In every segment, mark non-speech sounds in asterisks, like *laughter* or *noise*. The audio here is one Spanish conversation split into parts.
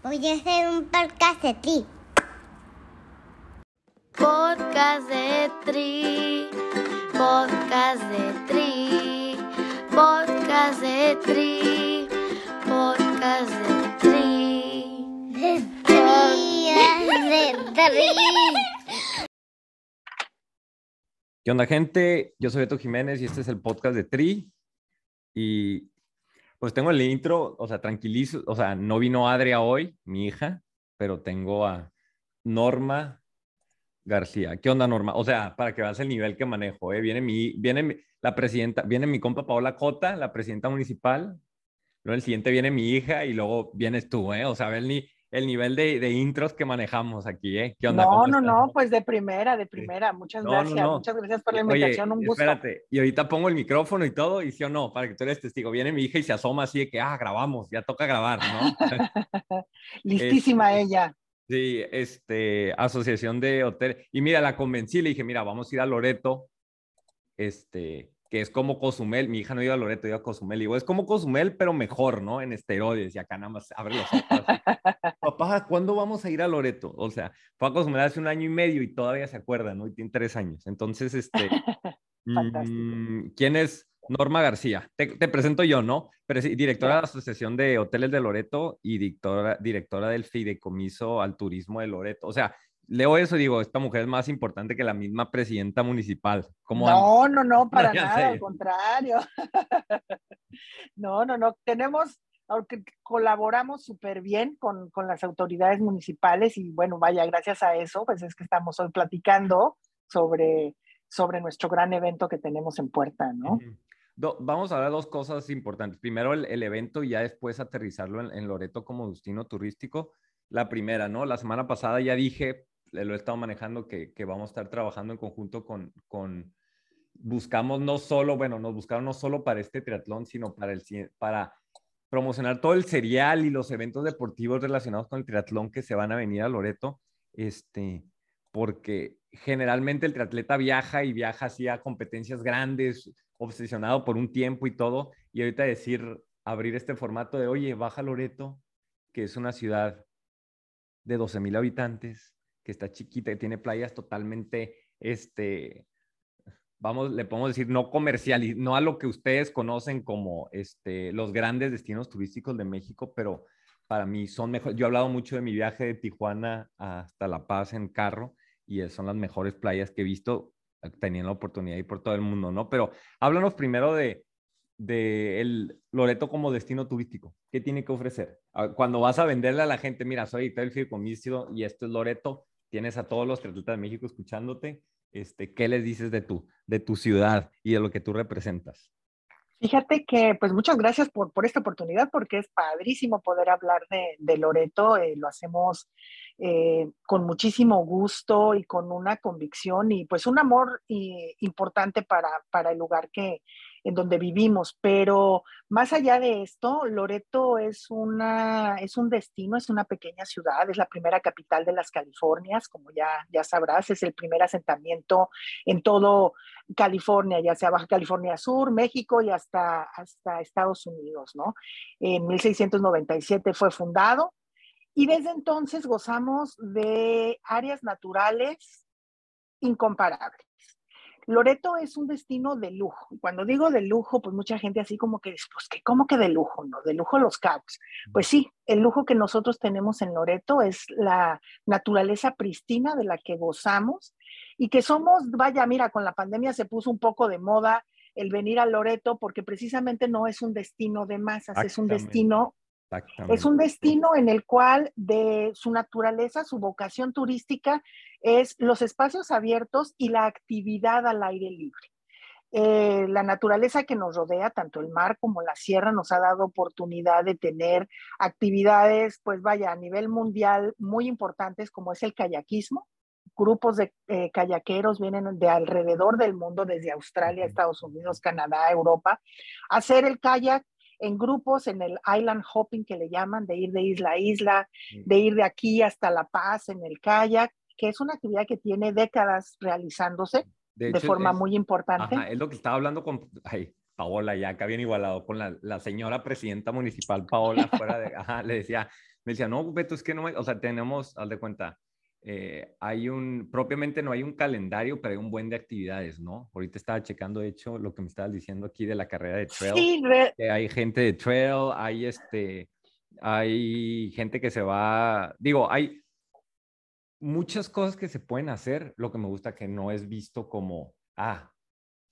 Voy a hacer un podcast de ti. Podcast de Tri, podcast de Tri, podcast de Tri, podcast de Tri. De tri, de tri. ¿Qué onda, gente? Yo soy Beto Jiménez y este es el podcast de Tri. Y pues tengo el intro, o sea, tranquilizo, o sea, no vino Adria hoy, mi hija, pero tengo a Norma García. ¿Qué onda, Norma? O sea, para que veas el nivel que manejo, ¿eh? Viene mi, viene mi- la presidenta, viene mi compa Paola Cota, la presidenta municipal. Luego el siguiente viene mi hija y luego vienes tú, ¿eh? O sea, ve el, ni- el nivel de, de intros que manejamos aquí, ¿eh? ¿Qué onda? No, ¿Cómo no, estás? no, pues de primera, de primera. Muchas No, gracias, no. muchas gracias por la Oye, invitación, un gusto. Espérate, y ahorita pongo el micrófono y todo, y sí o no, para que tú eres testigo. Viene mi hija y se asoma así de que, ah, grabamos, ya toca grabar, ¿no? *laughs* Listísima Este, ella. sí, este, asociación de hotel. Y mira, la convencí, le dije, mira, vamos a ir a Loreto, este, que es como Cozumel. Mi hija no iba a Loreto, iba a Cozumel. Y digo, es como Cozumel, pero mejor, ¿no? En esteroides, y acá nada más abre los ojos. *laughs* Papá, ¿cuándo vamos a ir a Loreto? O sea, fue a Cozumel hace un año y medio y todavía se acuerda, ¿no? Y tiene tres años. Entonces, este, *laughs* Fantástico. mm, ¿quién es Norma García? Te, te presento yo, ¿no? Pero sí, directora de la Asociación de Hoteles de Loreto y directora, directora del Fideicomiso al Turismo de Loreto. O sea, leo eso y digo, esta mujer es más importante que la misma presidenta municipal. No, no, no, *laughs* para nada, sé. al contrario. *laughs* No, no, no, tenemos, aunque colaboramos súper bien con, con las autoridades municipales y bueno, vaya, gracias a eso, pues es que estamos hoy platicando sobre, sobre nuestro gran evento que tenemos en puerta, ¿no? Do- vamos a de dos cosas importantes. Primero, el, el evento y ya después aterrizarlo en, en Loreto como destino turístico. La primera, ¿no? La semana pasada ya dije, lo he estado manejando, que, que vamos a estar trabajando en conjunto con, con, buscamos no solo, bueno, nos buscaron no solo para este triatlón, sino para, el, para promocionar todo el serial y los eventos deportivos relacionados con el triatlón que se van a venir a Loreto, este, porque generalmente el triatleta viaja y viaja así a competencias grandes, obsesionado por un tiempo y todo, y ahorita decir, abrir este formato de, oye, baja Loreto, que es una ciudad de 12 mil habitantes, que está chiquita, que tiene playas totalmente, este, vamos, le podemos decir, no comercial, no a lo que ustedes conocen como este, los grandes destinos turísticos de México, pero para mí son mejores. Yo he hablado mucho de mi viaje de Tijuana hasta La Paz en carro, y son las mejores playas que he visto, teniendo la oportunidad de ir por todo el mundo, ¿no? Pero háblanos primero de, de Loreto como destino turístico. ¿Qué tiene que ofrecer? Ah, Cuando vas a venderle a la gente, mira, soy del Fideicomiso y esto es Loreto, tienes a todos los triatletas de México escuchándote, este, ¿qué les dices de tu, de tu ciudad y de lo que tú representas? Fíjate que, pues muchas gracias por, por esta oportunidad, porque es padrísimo poder hablar de, de Loreto. eh, lo hacemos eh, con muchísimo gusto y con una convicción y pues un amor eh, importante para, para el lugar que, en donde vivimos. Pero más allá de esto, Loreto es, una, es un destino, es una pequeña ciudad, es la primera capital de las Californias, como ya, ya sabrás, es el primer asentamiento en todo California, ya sea Baja California Sur, México y hasta, hasta Estados Unidos, ¿no? En 1697 fue fundado y desde entonces gozamos de áreas naturales incomparables. Loreto es un destino de lujo. Cuando digo de lujo, pues mucha gente así como que dice, pues que cómo que de lujo, ¿no? De lujo los cabos. Pues sí, el lujo que nosotros tenemos en Loreto es la naturaleza pristina de la que gozamos y que somos, vaya, mira, con la pandemia se puso un poco de moda el venir a Loreto porque precisamente no es un destino de masas, es un destino. Es un destino en el cual de su naturaleza, su vocación turística es los espacios abiertos y la actividad al aire libre. Eh, la naturaleza que nos rodea, tanto el mar como la sierra, nos ha dado oportunidad de tener actividades, pues vaya, a nivel mundial muy importantes como es el kayakismo. Grupos de eh, kayakeros vienen de alrededor del mundo, desde Australia, Estados Unidos, Canadá, Europa, a hacer el kayak en grupos, en el island hopping que le llaman, de ir de isla a isla, de ir de aquí hasta La Paz en el kayak, que es una actividad que tiene décadas realizándose de, hecho, forma es- muy importante. Ajá, es lo que estaba hablando con ay, Paola, ya acá bien igualado, con la, la señora presidenta municipal Paola, fuera de, *laughs* ajá, le decía, me decía, no, Beto, es que no, o sea, tenemos, haz de cuenta, eh, hay un, propiamente no hay un calendario, pero hay un buen de actividades, ¿no? Ahorita estaba checando, de hecho, lo que me estabas diciendo aquí de la carrera de trail. Sí, hay gente de trail, hay este, hay gente que se va, digo, hay muchas cosas que se pueden hacer, lo que me gusta que no es visto como, ah,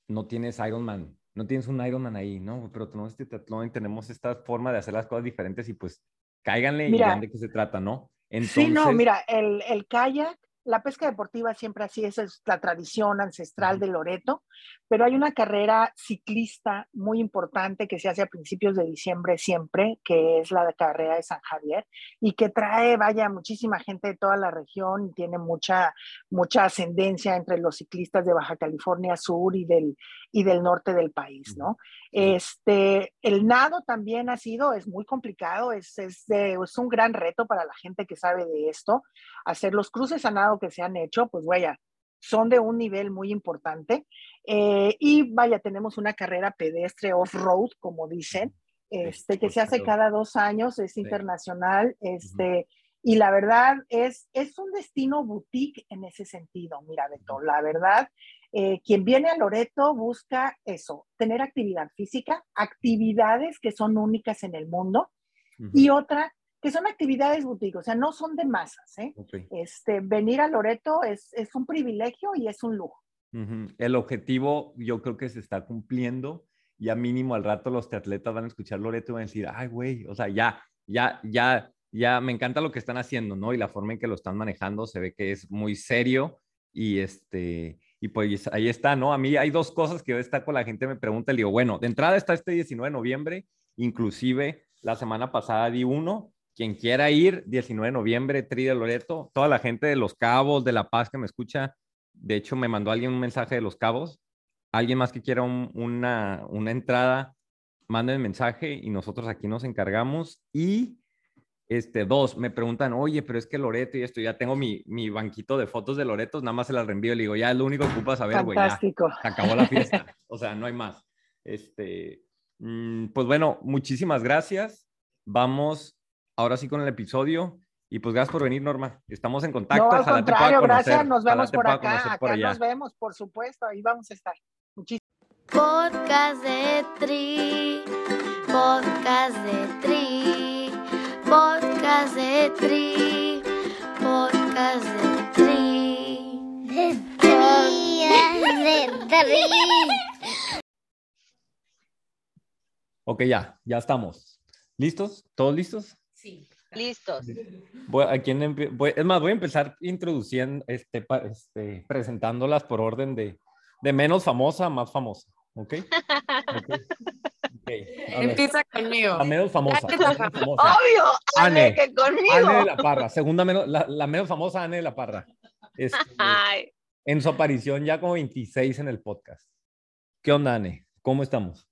no tienes Ironman, no tienes un Ironman ahí, ¿no? Pero tenemos este y tenemos esta forma de hacer las cosas diferentes y pues cáiganle y vean de qué se trata, ¿no? Sí, no, mira, el, el kayak la pesca deportiva siempre así, esa es la tradición ancestral de Loreto, pero hay una carrera ciclista muy importante que se hace a principios de diciembre siempre, que es la carrera de San Javier, y que trae, vaya, muchísima gente de toda la región y tiene mucha, mucha ascendencia entre los ciclistas de Baja California Sur y del, y del norte del país, ¿no? Este, el nado también ha sido, es muy complicado, es, es, es un gran reto para la gente que sabe de esto. Hacer los cruces a nado que se han hecho, pues vaya, son de un nivel muy importante. Eh, y vaya, tenemos una carrera pedestre off-road, como dicen, este, que se hace cada dos años, es internacional, este, y la verdad es, es un destino boutique en ese sentido, mira, Beto, la verdad, eh, quien viene a Loreto busca eso, tener actividad física, actividades que son únicas en el mundo, y otra, que son actividades boutique, o sea, no son de masas. ¿eh? Este, venir a Loreto es, es, un privilegio y es un lujo. El objetivo yo creo que se está cumpliendo. Ya mínimo al rato los atletas van a escuchar Loreto y van a decir, ay, güey, o sea, ya, ya, ya, ya, me encanta lo que están haciendo, ¿no? Y la forma en que lo están manejando se ve que es muy serio y este, y pues ahí está, ¿no? A mí hay dos cosas que destaco, la gente me pregunta, le digo, bueno, de entrada está este 19 de noviembre, inclusive la semana pasada di uno, quien quiera ir, 19 de noviembre, Tri de Loreto, toda la gente de Los Cabos, de La Paz que me escucha, de hecho me mandó alguien un mensaje de Los Cabos, alguien más que quiera una, una entrada, manden mensaje y nosotros aquí nos encargamos. Y este, dos, me preguntan, oye, pero es que Loreto y esto, ya tengo mi, mi banquito de fotos de Loreto, nada más se las reenvío y le digo, ya es lo único que ocupas saber, güey, ya, acabó la fiesta, *laughs* o sea, no hay más. Este, mm, pues bueno, muchísimas gracias. Vamos ahora sí con el episodio. Y pues gracias por venir, Norma. Estamos en contacto. No, al contrario, gracias. Nos vemos por acá. Acá nos vemos, por supuesto. Ahí vamos a estar. Muchísimas Podcast de Tri, podcast de Tri, podcast de Tri, podcast de Tri. De Tri, de Tri. Ok, ya, ya estamos. ¿Listos? ¿Todos listos? Listos. Voy, ¿a quién es más, voy a empezar introduciendo, este, este, presentándolas por orden de, de menos famosa a más famosa. ¿Ok? *laughs* okay. Empieza conmigo. La menos famosa. *laughs* Obvio, Ane, que conmigo. De la Parra. Segunda menos, la, la menos famosa, Ane de la Parra. Este, en su aparición ya como 26 en el podcast. ¿Qué onda, Ane? ¿Cómo estamos?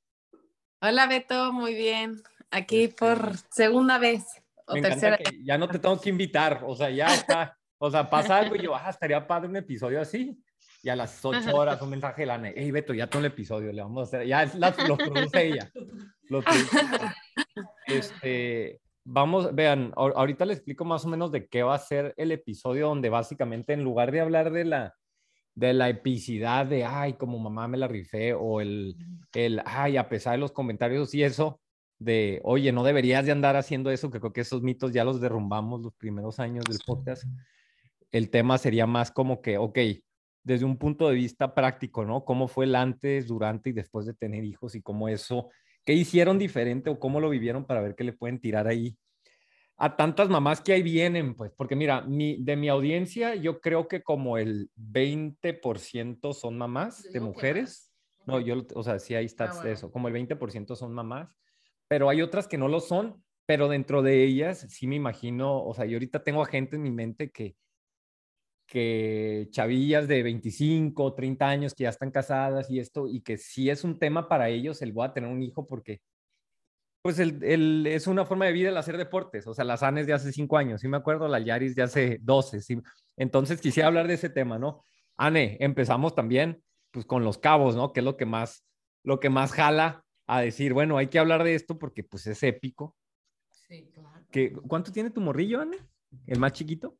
Hola, Beto. Muy bien. Aquí este, por segunda vez o tercera. ya no te tengo que invitar, o sea, ya está. O sea, pasa algo y yo, ah, estaría padre un episodio así. Y a las ocho horas un mensaje de la NE, hey Beto, ya todo el episodio, le vamos a hacer, ya lo produce ella. Lo *laughs* Este, vamos, vean, ahorita les explico más o menos de qué va a ser el episodio donde básicamente en lugar de hablar de la, de la epicidad de, ay, como mamá me la rifé, o el, el, ay, a pesar de los comentarios y eso, de, oye, no deberías de andar haciendo eso, que creo que esos mitos ya los derrumbamos los primeros años del podcast. El tema sería más como que, ok, desde un punto de vista práctico, ¿no? ¿Cómo fue el antes, durante y después de tener hijos y cómo eso, qué hicieron diferente o cómo lo vivieron para ver qué le pueden tirar ahí a tantas mamás que ahí vienen, pues, porque mira, mi, de mi audiencia, yo creo que como el 20% son mamás de mujeres. No, yo, o sea, sí hay stats ah, de eso, como el 20% son mamás pero hay otras que no lo son, pero dentro de ellas sí me imagino, o sea, yo ahorita tengo a gente en mi mente que, que chavillas de 25, 30 años que ya están casadas y esto, y que sí es un tema para ellos el voy a tener un hijo porque, pues, el, el, es una forma de vida el hacer deportes, o sea, las ANES de hace 5 años, sí me acuerdo, la Yaris de hace 12, sí. Entonces quisiera hablar de ese tema, ¿no? Ane, empezamos también, pues, con los cabos, ¿no? Que es lo que más, lo que más jala a decir, bueno, hay que hablar de esto porque pues es épico. Sí, claro. que, ¿cuánto tiene tu morrillo, Anne? ¿El más chiquito?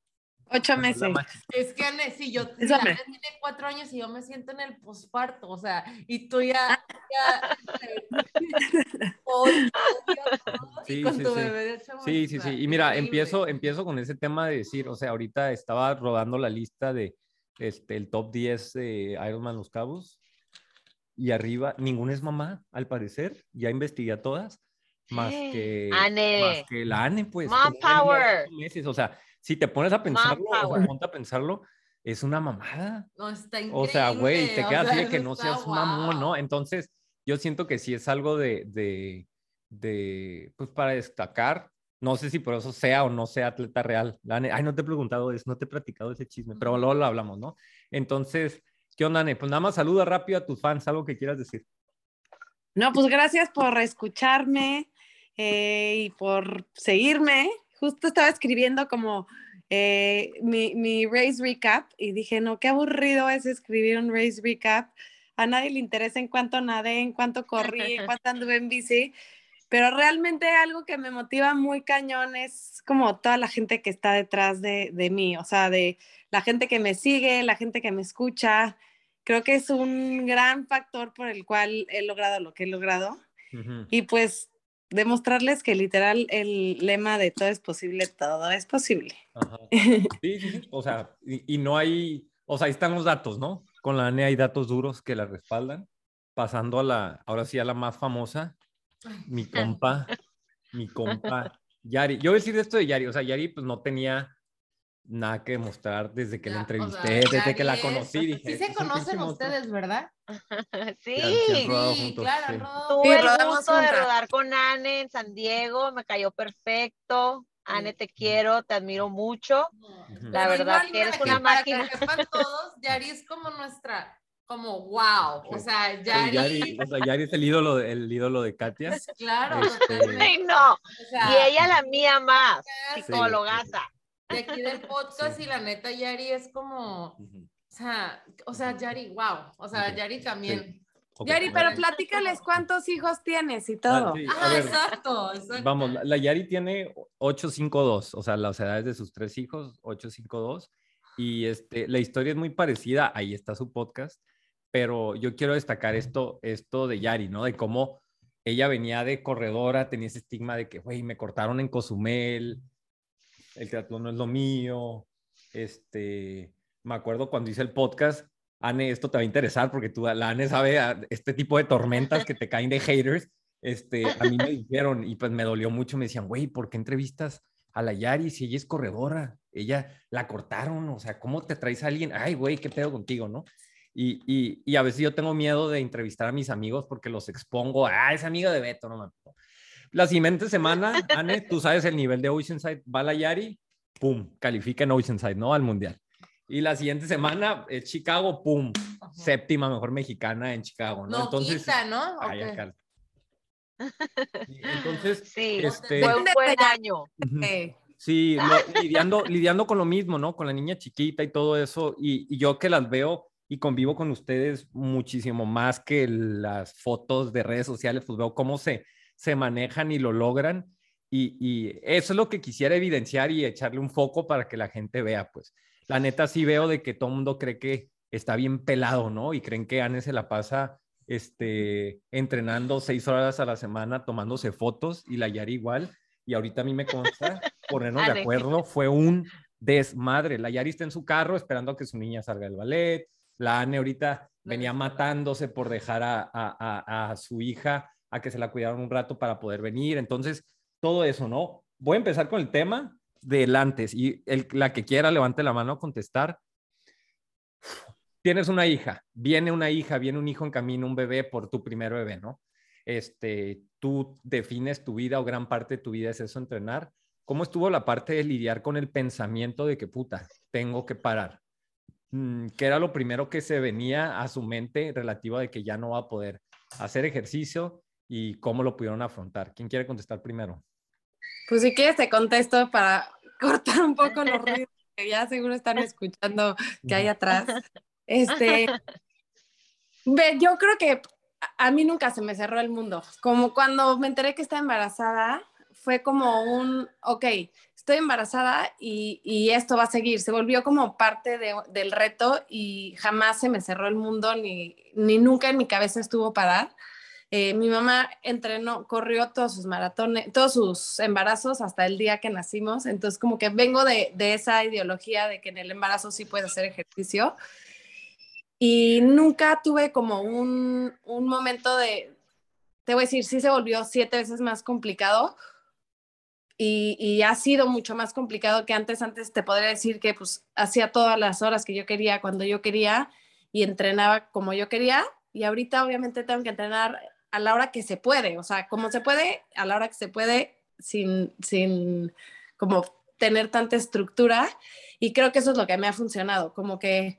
Ocho meses. más. Es que, Anne, si yo la tiene cuatro años y yo me siento en el posparto, o sea, y tú ya, ya *laughs* Ocho, y Sí, con sí, tu sí. bebé de Sí, sí, sí. Y mira, empiezo, empiezo con ese tema de decir, o sea, ahorita estaba rodando la lista de este, el top 10 de Ironman Los Cabos y arriba, ninguna es mamá, al parecer. Ya investigué a todas, más *gasps* que, Ane. más que la Ane, pues. De power. meses. O sea, si te pones a pensarlo, o sea, ponte a pensarlo, es una mamada. No, está increíble. O sea, güey, te o quedas así sea, de que no seas un mamón. ¿no? Entonces, yo siento que sí es algo de, de, de, pues para destacar. No sé si por eso sea o no sea atleta real. Ay, no te he preguntado eso, no te he platicado ese chisme, pero luego lo hablamos, ¿no? Entonces, ¿qué onda, Ne? Pues nada más saluda rápido a tus fans, algo que quieras decir. No, pues gracias por escucharme eh, y por seguirme. Justo estaba escribiendo como eh, mi, mi race recap y dije, no, qué aburrido es escribir un race recap. A nadie le interesa en cuánto nadé, en cuánto corrí, en *laughs* cuánto anduve en bici. Pero realmente algo que me motiva muy cañón es como toda la gente que está detrás de, de mí, o sea, de la gente que me sigue, la gente que me escucha. Creo que es un gran factor por el cual he logrado lo que he logrado. Y pues demostrarles que literal el lema de todo es posible, todo es posible. Ajá. *laughs* Sí, sí, sí. O sea, y, y no hay, o sea, ahí están los datos, ¿no? Con la ANE hay datos duros que la respaldan. Pasando a la, ahora sí a la más famosa, mi *laughs* compa, mi compa, Yari. Yo voy a decir esto de Yari, o sea, Yari pues no tenía nada que demostrar desde que la o entrevisté, sea, desde que la es- conocí. *laughs* Dije, Sí "Este se conocen pinche monstruo". ustedes, ¿verdad? *laughs* Sí. Sí, juntos, claro, sí. rodado Tuve Sí, el gusto de rodar con Anne en San Diego, me cayó perfecto. Anne, te quiero, te admiro mucho. La Pero verdad que eres para una para máquina. que sepan todos, Yari es como nuestra, como wow. O sea, Sí, Yari, Yari, o sea, Yari es el ídolo, de- el ídolo de Katia. claro, Este- *laughs* no. O sea, Y ella la mía más, Sí. De aquí del *laughs* podcast Sí. y la neta, Yari es como, Ujú. o sea, o sea, Yari, wow. O sea, Ok, Yari también. Ok, Yari, bueno. pero platícales cuántos hijos tienes y Ah, todo. sí, a Ajá, ver, exacto, exacto. Vamos, la, la Yari tiene 852, o sea, las edades de sus tres hijos, 852. Y este, la historia es muy parecida, ahí está su podcast, pero yo quiero destacar esto, esto de Yari, ¿no? De cómo ella venía de corredora, tenía ese estigma de que, güey, me cortaron en Cozumel, el triatlón no es lo mío. Este, me acuerdo cuando hice el podcast, Anne, esto te va a interesar porque tú, la Anne sabe este tipo de tormentas que te caen de haters. Este, a mí me dijeron y pues me dolió mucho. Me decían, güey, ¿por qué entrevistas a la Yari si ella es corredora? Ella la cortaron, o sea, ¿cómo te traes a alguien? Ay, güey, ¿qué pedo contigo, no? Y, y, y a veces yo tengo miedo de entrevistar a mis amigos porque los expongo. Ah, es amigo de Beto, no mames. La siguiente semana, Anne, tú sabes el nivel de Oceanside, va la Yari, pum, califica en Oceanside, ¿no? Al mundial. Y la siguiente semana, es Chicago, pum, Ajá. séptima mejor mexicana en Chicago, ¿no? No, Entonces, quinta, ¿no? ay, Ok. acá. Sí, Entonces, *laughs* Sí, este, fue un buen año. Eh, Sí, lo- lidiando, lidiando con lo mismo, ¿no? Con la niña chiquita y todo eso. Y, y yo que las veo y convivo con ustedes muchísimo más que las fotos de redes sociales, pues veo cómo se, se manejan y lo logran. Y, y eso es lo que quisiera evidenciar y echarle un foco para que la gente vea, pues. La neta sí veo de que todo el mundo cree que está bien pelado, ¿no? Y creen que Anne se la pasa este, entrenando seis horas a la semana, tomándose fotos y la Yari igual. Y ahorita a mí me consta, *laughs* ponernos de Ale. acuerdo, fue un desmadre. La Yari está en su carro esperando a que su niña salga del ballet. La Anne ahorita venía matándose por dejar a, a- a- a su hija a que se la cuidaran un rato para poder venir. Entonces, todo eso, ¿no? Voy a empezar con el tema del antes y el, la que quiera levante la mano a contestar. Tienes una hija, viene una hija, viene un hijo en camino, un bebé por tu primer bebé, ¿no? Este, tú defines tu vida o gran parte de tu vida es eso, entrenar. ¿Cómo estuvo la parte de lidiar con el pensamiento de que puta, tengo que parar? Mm, ¿Qué era lo primero que se venía a su mente relativo de que ya no va a poder hacer ejercicio y cómo lo pudieron afrontar? ¿Quién quiere contestar primero? Pues si quieres te contesto para *laughs* cortar un poco los *laughs* ruidos que ya seguro están escuchando que hay atrás. *laughs* Este, ve, yo creo que a- a mí nunca se me cerró el mundo. Como cuando me enteré que estaba embarazada, fue como un, ok, estoy embarazada y, y esto va a seguir. Se volvió como parte de- del reto y jamás se me cerró el mundo ni, ni nunca en mi cabeza estuvo parar. Eh, mi mamá entrenó, corrió todos sus maratones, todos sus embarazos hasta el día que nacimos. Entonces, como que vengo de, de esa ideología de que en el embarazo sí puedes hacer ejercicio. Y nunca tuve como un, un momento de, te voy a decir, sí se volvió siete veces más complicado. Y, y ha sido mucho más complicado que antes. Antes te podría decir que pues hacía todas las horas que yo quería, cuando yo quería y entrenaba como yo quería. Y ahorita obviamente tengo que entrenar a la hora que se puede, o sea, como se puede, a la hora que se puede, sin, sin como tener tanta estructura. Y creo que eso es lo que me ha funcionado, como que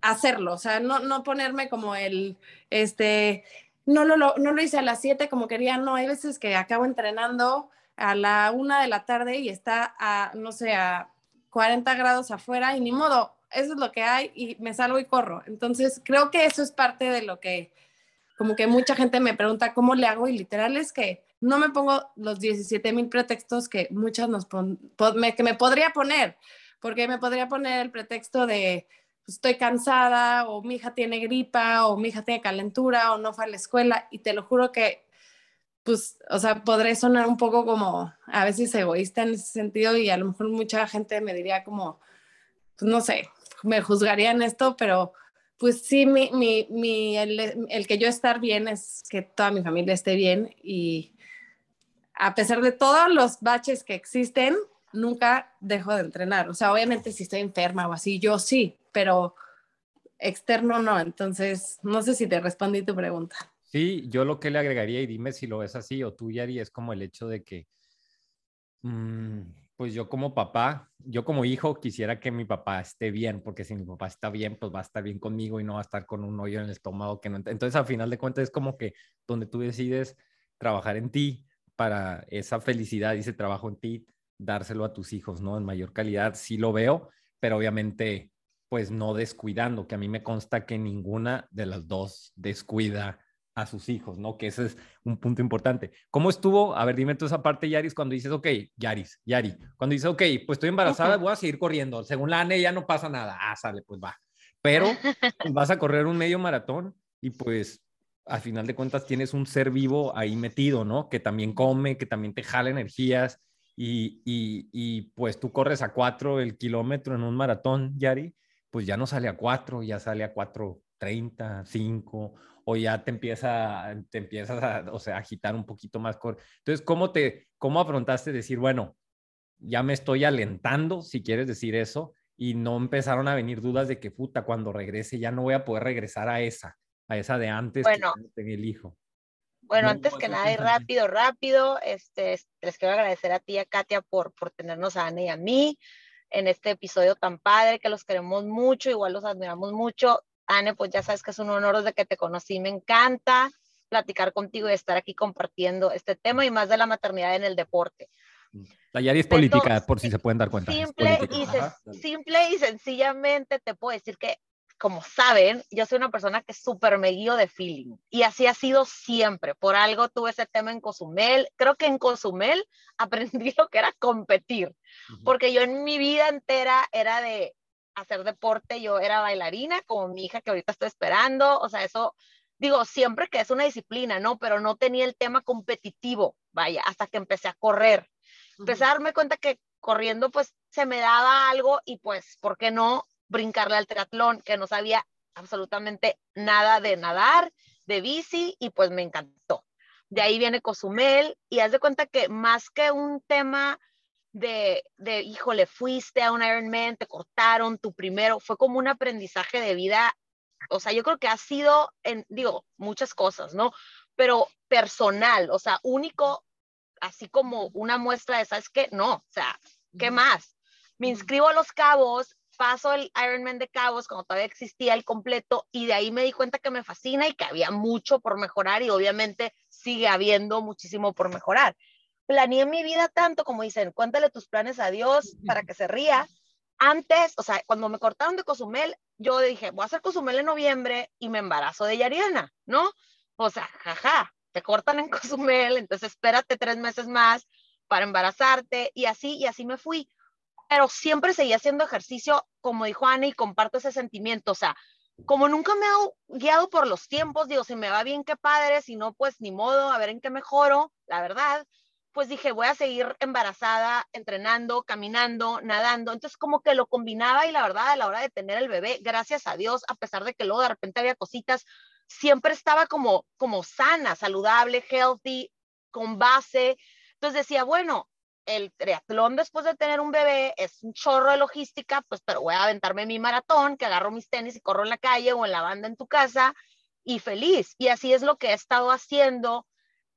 hacerlo, o sea, no, no ponerme como el, este, no lo, no lo hice a las 7 como quería, no, hay veces que acabo entrenando a la una de la tarde y está a, no sé, a 40 grados afuera y ni modo, eso es lo que hay y me salgo y corro. Entonces, creo que eso es parte de lo que, como que mucha gente me pregunta cómo le hago y literal es que no me pongo los 17 mil pretextos que muchas nos pon- que me podría poner, porque me podría poner el pretexto de pues, estoy cansada o mi hija tiene gripa o mi hija tiene calentura o no fue a la escuela y te lo juro que pues, o sea, podré sonar un poco como a veces egoísta en ese sentido y a lo mejor mucha gente me diría como, pues no sé, me juzgarían esto, pero pues sí, mi, mi, mi, el, el que yo estar bien es que toda mi familia esté bien y a pesar de todos los baches que existen, nunca dejo de entrenar. O sea, obviamente si estoy enferma o así, yo sí, pero externo no. Entonces, no sé si te respondí tu pregunta. Sí, yo lo que le agregaría, y dime si lo ves así o tú, Yari, es como el hecho de que, mm, pues yo como papá, yo como hijo quisiera que mi papá esté bien, porque si mi papá está bien, pues va a estar bien conmigo y no va a estar con un hoyo en el estómago. Que Entonces, al final de cuentas, es como que donde tú decides trabajar en ti para esa felicidad y ese trabajo en ti, dárselo a tus hijos, ¿no? En mayor calidad, sí lo veo, pero obviamente, pues no descuidando, que a mí me consta que ninguna de las dos descuida a sus hijos, ¿no? Que ese es un punto importante. ¿Cómo estuvo? A ver, dime tú esa parte, Yaris, cuando dices, ok, Yaris, Yari, cuando dices, ok, pues estoy embarazada, voy a seguir corriendo. Según la ANE ya no pasa nada. Ah, sale, pues va. Pero *laughs* pues, vas a correr un medio maratón y pues al final de cuentas tienes un ser vivo ahí metido, ¿no? Que también come, que también te jala energías y, y, y pues tú corres a cuatro el kilómetro en un maratón, Yari, pues ya no sale a cuatro, ya sale a cuatro treinta, cinco, o ya te empieza, te empiezas a, o sea, agitar un poquito más. Entonces, ¿cómo te, cómo afrontaste decir, bueno, ya me estoy alentando, si quieres decir eso, y no empezaron a venir dudas de que, puta, cuando regrese ya no voy a poder regresar a esa, a esa de antes Bueno. que tenía el hijo? Bueno, No, antes que nada y rápido, rápido, este, es- les quiero agradecer a ti y a Katia por, por tenernos a Ana y a mí en este episodio tan padre, que los queremos mucho, igual los admiramos mucho. Anne, pues ya sabes que es un honor desde que te conocí, me encanta platicar contigo y estar aquí compartiendo este tema y más de la maternidad en el deporte. La Yari es política, por si se pueden dar cuenta. Simple y, Ajá, simple y sencillamente te puedo decir que, como saben, yo soy una persona que súper me guío de feeling y así ha sido siempre. Por algo tuve ese tema en Cozumel. Creo que en Cozumel *laughs* aprendí lo que era competir, Ujú. porque yo en mi vida entera era de hacer deporte, yo era bailarina, como mi hija que ahorita estoy esperando, o sea, eso, digo, siempre que es una disciplina, ¿no? Pero no tenía el tema competitivo, vaya, hasta que empecé a correr empecé a darme cuenta que corriendo pues se me daba algo y pues, ¿por qué no brincarle al triatlón? Que no sabía absolutamente nada de nadar, de bici y pues me encantó. De ahí viene Cozumel y haz de cuenta que más que un tema de, de, híjole, fuiste a un Ironman, te cortaron tu primero, fue como un aprendizaje de vida. O sea, yo creo que ha sido, en, digo, muchas cosas, ¿no? Pero personal, o sea, único así como una muestra de, ¿sabes qué? No, o sea, ¿qué más? Me inscribo a los cabos, paso el Ironman de cabos cuando todavía existía el completo y de ahí me di cuenta que me fascina y que había mucho por mejorar y obviamente sigue habiendo muchísimo por mejorar. Planeé mi vida tanto como dicen, cuéntale tus planes a Dios para que se ría. Antes, o sea, cuando me cortaron de Cozumel, yo dije, voy a hacer Cozumel en noviembre y me embarazo de Yariana, ¿no? O sea, jaja, te cortan en *laughs* Cozumel, entonces espérate tres meses más para embarazarte y así, y así me fui. Pero siempre seguí haciendo ejercicio, como dijo Ana, y comparto ese sentimiento. O sea, como nunca me he guiado por los tiempos, digo, si me va bien, qué padre, si no, pues ni modo, a ver en qué mejoro, la verdad. Pues dije, voy a seguir embarazada, entrenando, caminando, nadando. Entonces, como que lo combinaba y la verdad, a la hora de tener el bebé, gracias a Dios, a pesar de que luego de repente había cositas, siempre estaba como, como sana, saludable, healthy, con base. Entonces decía, bueno, el triatlón después de tener un bebé es un chorro de logística, pues, pero voy a aventarme mi maratón, que agarro mis tenis y corro en la calle o en la banda en tu casa y feliz. Y así es lo que he estado haciendo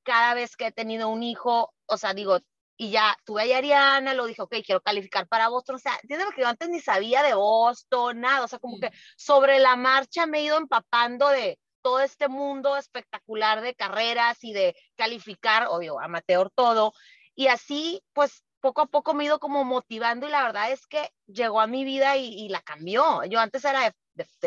cada vez que he tenido un hijo. O sea, digo, y ya tuve a Ariana, lo dije, ok, quiero calificar para Boston. O sea, entiendo que yo antes ni sabía de Boston, nada. O sea, como que sobre la marcha me he ido empapando de todo este mundo espectacular de carreras y de calificar, obvio, amateur todo. Y así, pues poco a poco me he ido como motivando y la verdad es que llegó a mi vida y, la cambió. Yo antes era de,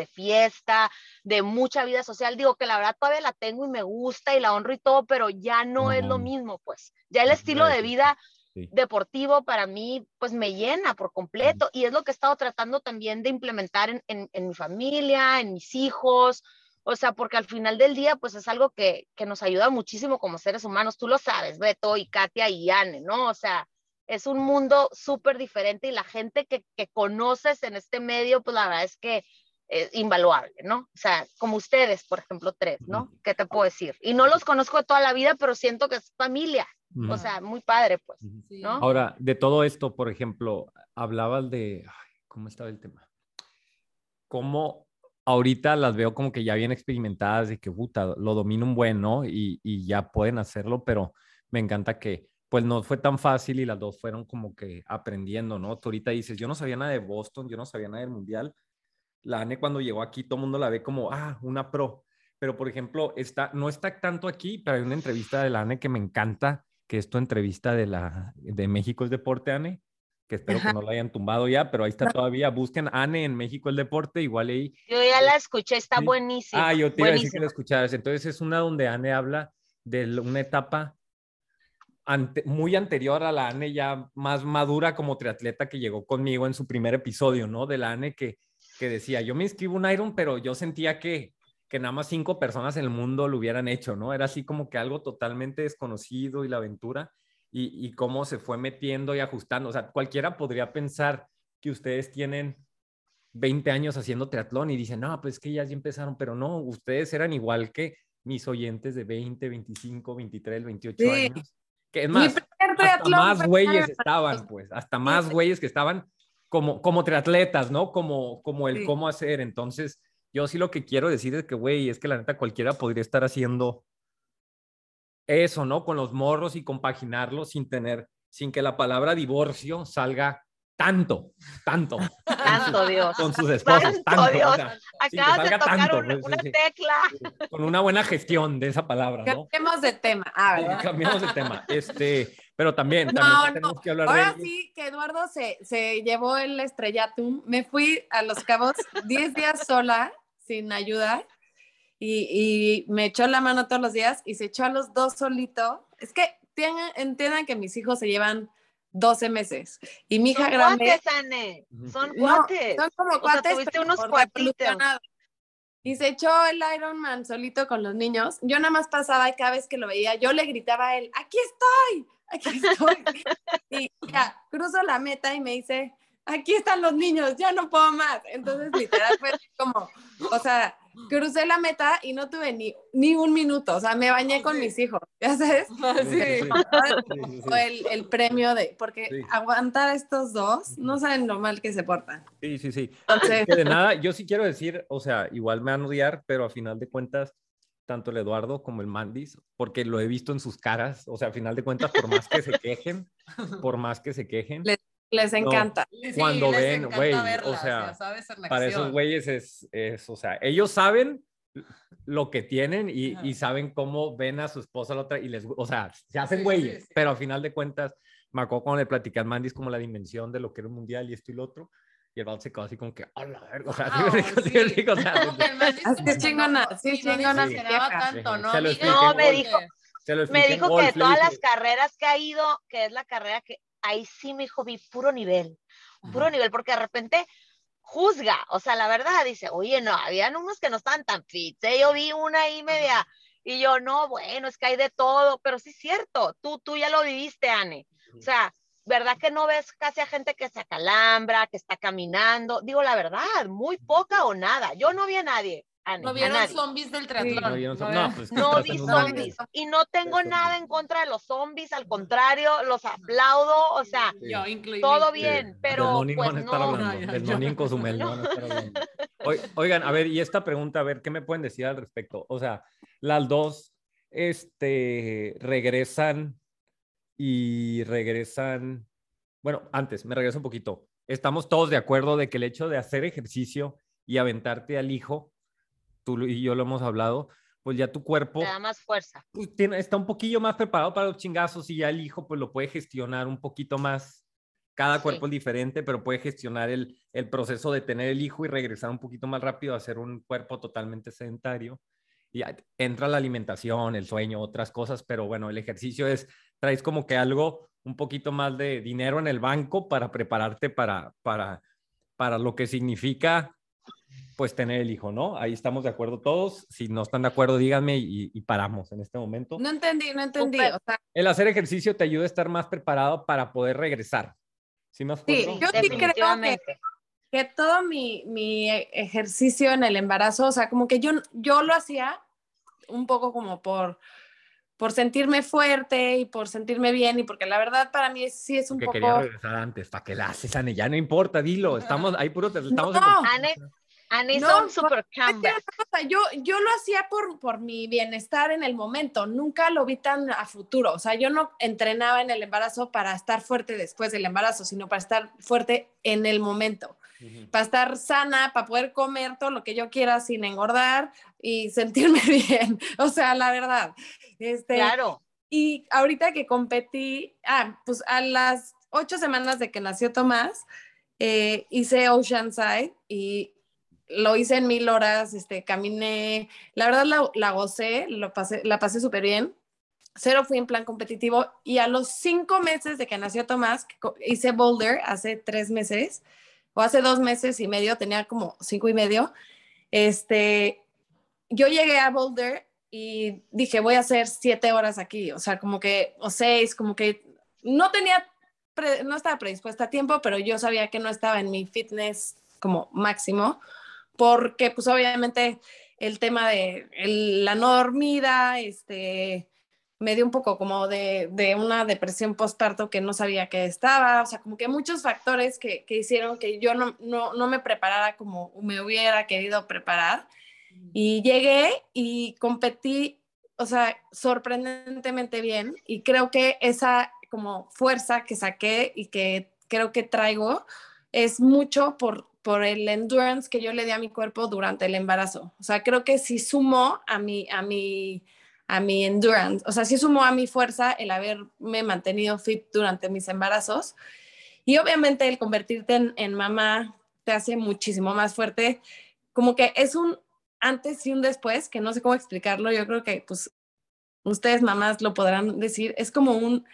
fiesta, de mucha vida social, digo que la verdad todavía la tengo y me gusta y la honro y todo, pero ya no es lo mismo, pues. Ya el estilo de vida deportivo para mí pues me llena por completo y es lo que he estado tratando también de implementar en, en, en mi familia, en mis hijos, o sea, porque al final del día, pues es algo que, que nos ayuda muchísimo como seres humanos. Tú lo sabes, Beto y Katia y Anne, ¿no? O sea, es un mundo súper diferente y la gente que, que, conoces en este medio, pues la verdad es que es invaluable, ¿no? O sea, como ustedes, por ejemplo, tres, ¿no? ¿Qué te puedo decir? Y no los conozco de toda la vida, pero siento que es familia. O sea, muy padre, pues, ¿no? Ahora, de todo esto, por ejemplo, hablabas de, ¿cómo estaba el tema? ¿Cómo ahorita las veo como que ya bien experimentadas y que puta, lo domino un buen, ¿no? Y, y, ya pueden hacerlo, pero me encanta que pues no fue tan fácil y las dos fueron como que aprendiendo, ¿no? Tú ahorita dices, yo no sabía nada de Boston, yo no sabía nada del Mundial. La ANE cuando llegó aquí, todo el mundo la ve como, ah, una pro. Pero, por ejemplo, está, no está tanto aquí, pero hay una entrevista de la ANE que me encanta, que es tu entrevista de, la, de México es Deporte, ANE, que espero que no la hayan tumbado ya, pero ahí está todavía. Busquen Anne en México el deporte, igual ahí. Yo ya la escuché, está buenísima. Ah, yo te iba a decir que la escucharas. Entonces es una donde Anne habla de una etapa muy anterior a la Anne ya más madura como triatleta que llegó conmigo en su primer episodio, ¿no? De la Anne que, que decía, yo me inscribo un Iron, pero yo sentía que, que nada más cinco personas en el mundo lo hubieran hecho, ¿no? Era así como que algo totalmente desconocido y la aventura y, cómo se fue metiendo y ajustando. O sea, cualquiera podría pensar que ustedes tienen 20 años haciendo triatlón y dicen, no, pues es que ya, ya empezaron, pero no, ustedes eran igual que mis oyentes de 20, 25, 23, 28 años. Que es más, hasta más güeyes estaban, pues, hasta más güeyes que estaban como, como triatletas, ¿no? Como, como el cómo hacer. Entonces, yo sí lo que quiero decir es que, güey, es que la neta cualquiera podría estar haciendo eso, ¿no? Con los morros y compaginarlo sin tener, sin que la palabra divorcio salga tanto, tanto. *laughs* Tanto, Dios. Con sus esposas, tanto. Dios. Acabas de tocar tanto, una, pues, tecla. Con una buena gestión de esa palabra, ¿no? Cambiemos de tema. Ah, Cambiemos de tema. *laughs* Este, pero también, también tenemos que hablar Ahora sí que Eduardo se, se llevó el estrellatum. Me fui a Los Cabos 10 días sola, sin ayuda y, me echó la mano todos los días y se echó a los dos solito. Es que entiendan que mis hijos se llevan 12 meses y mi hija son grande. Cuates, Anne. Son cuates. son como cuates. O unos cuatitos. Y se echó el Ironman solito con los niños. Yo nada más pasaba y cada vez que lo veía, yo le gritaba a él: ¡Aquí estoy! ¡Aquí estoy! y ya, cruzo la meta y me dice: Aquí están los niños, ya no puedo más. Entonces, literal, fue como, o sea, crucé la meta y no tuve ni, ni un minuto, o sea, me bañé con mis hijos, ¿ya sabes? Sí. El, el, premio de, porque aguantar a estos dos, no saben lo mal que se portan. Sí, sí, sí. Entonces, de nada, yo sí quiero decir, o sea, igual me van a odiar, pero a final de cuentas, tanto el Eduardo como el Mandis, porque lo he visto en sus caras, o sea, a final de cuentas, por más que se *laughs* quejen, por más que se quejen, les encanta. cuando ven, güey, o sea, para esos güeyes es, es, o sea, ellos saben lo que tienen y, y, saben cómo ven a su esposa la otra y les, o sea, se hacen güeyes, pero al final de cuentas, me acuerdo cuando le platican Mandis como la dimensión de lo que era un mundial y esto y lo otro, Y el vato se quedó así como que, ¡a la verga! O sea, Ah, sí, sí, sí. sí, o sea, Como que dice Es chingona, no, sí, sí, no chingona se mi esperaba tanto, ¿no? Lo expliqué. No, me dijo- se lo Me dijo que de todas dije, las carreras que ha ido, que es la carrera que ahí sí me dijo, vi puro nivel, puro Ajá. nivel, porque de repente juzga, o sea, la verdad dice, oye, no, habían unos que no estaban tan fit, ¿eh? yo vi una ahí media, y yo, no, bueno, es que hay de todo, pero sí es cierto, tú, tú ya lo viviste, Anne, o sea, ¿verdad que no ves casi a gente que se acalambra, que está caminando? Digo la verdad, muy poca o nada, yo no vi a nadie, No vieron nadie. zombies del triatlón. No, vieron no, pues, que No estás vi zombies y no tengo nada en contra de los zombies, al contrario, los aplaudo, o sea. Yo todo bien, Del pero no pues no. hablando. Del en Cozumel *laughs* Oigan, a ver, y esta pregunta, a ver, ¿qué me pueden decir al respecto? O sea, las dos este, regresan y regresan. Bueno, antes, me regreso un poquito. Estamos todos de acuerdo de que el hecho de hacer ejercicio y aventarte al hijo, tú y yo lo hemos hablado, pues ya tu cuerpo Te da más fuerza. pues, tiene, está un poquillo más preparado para los chingazos y ya el hijo pues lo puede gestionar un poquito más. Cada Sí. cuerpo es diferente, pero puede gestionar el, el proceso de tener el hijo y regresar un poquito más rápido a ser un cuerpo totalmente sedentario. Y entra la alimentación, el sueño, otras cosas, pero bueno, el ejercicio es, traes como que algo, un poquito más de dinero en el banco para prepararte para, para, para lo que significa pues tener el hijo, ¿no? Ahí estamos de acuerdo todos. Si no están de acuerdo, díganme y, y paramos en este momento. No entendí, no entendí. O sea, El hacer ejercicio te ayuda a estar más preparado para poder regresar. ¿Sí me Sí, acuerdo? yo sí creo que- que todo mi, mi ejercicio en el embarazo, o sea, como que yo, yo lo hacía un poco como por, por sentirme fuerte y por sentirme bien y porque la verdad para mí es- sí es un que poco... quería regresar antes. ¿Para qué la haces, Ane? Ya no importa, dilo. Estamos ahí puro, te- estamos en- No, Anne, Anne No, hizo un pues, super que yo, yo lo hacía por, por mi bienestar en el momento, nunca lo vi tan a futuro, o sea, yo no entrenaba en el embarazo para estar fuerte después del embarazo, sino para estar fuerte en el momento, para estar sana, para poder comer todo lo que yo quiera sin engordar y sentirme *laughs* bien, o sea, la verdad. Este, Claro. y ahorita que competí, ah, pues a las ocho semanas de que nació Tomás, eh, hice Oceanside y lo hice en mil horas, este, caminé, la verdad la, la gocé, lo pasé, la pasé súper bien. Cero fui en plan competitivo y a los cinco meses de que nació Tomás, que hice Boulder hace tres meses o hace dos meses y medio, tenía como cinco y medio, este, yo llegué a Boulder y dije, voy a hacer siete horas aquí, o sea, como que, o seis, como que no tenía, no estaba predispuesta a tiempo, pero yo sabía que no estaba en mi fitness como máximo, porque pues obviamente el tema de la no dormida, este, me dio un poco como de, de una depresión postparto que no sabía que estaba, o sea, como que muchos factores que, que hicieron que yo no, no, no me preparara como me hubiera querido preparar. Y llegué y competí, o sea, sorprendentemente bien. Y creo que esa como fuerza que saqué y que creo que traigo es mucho por, por el endurance que yo le di a mi cuerpo durante el embarazo. O sea, creo que sí sumó a mi, a mi, a mi endurance. O sea, sí sumó a mi fuerza el haberme mantenido fit durante mis embarazos. Y obviamente el convertirte en, en mamá te hace muchísimo más fuerte. Como que es un antes y un después, que no sé cómo explicarlo. Yo creo que pues ustedes mamás lo podrán decir. Es como un,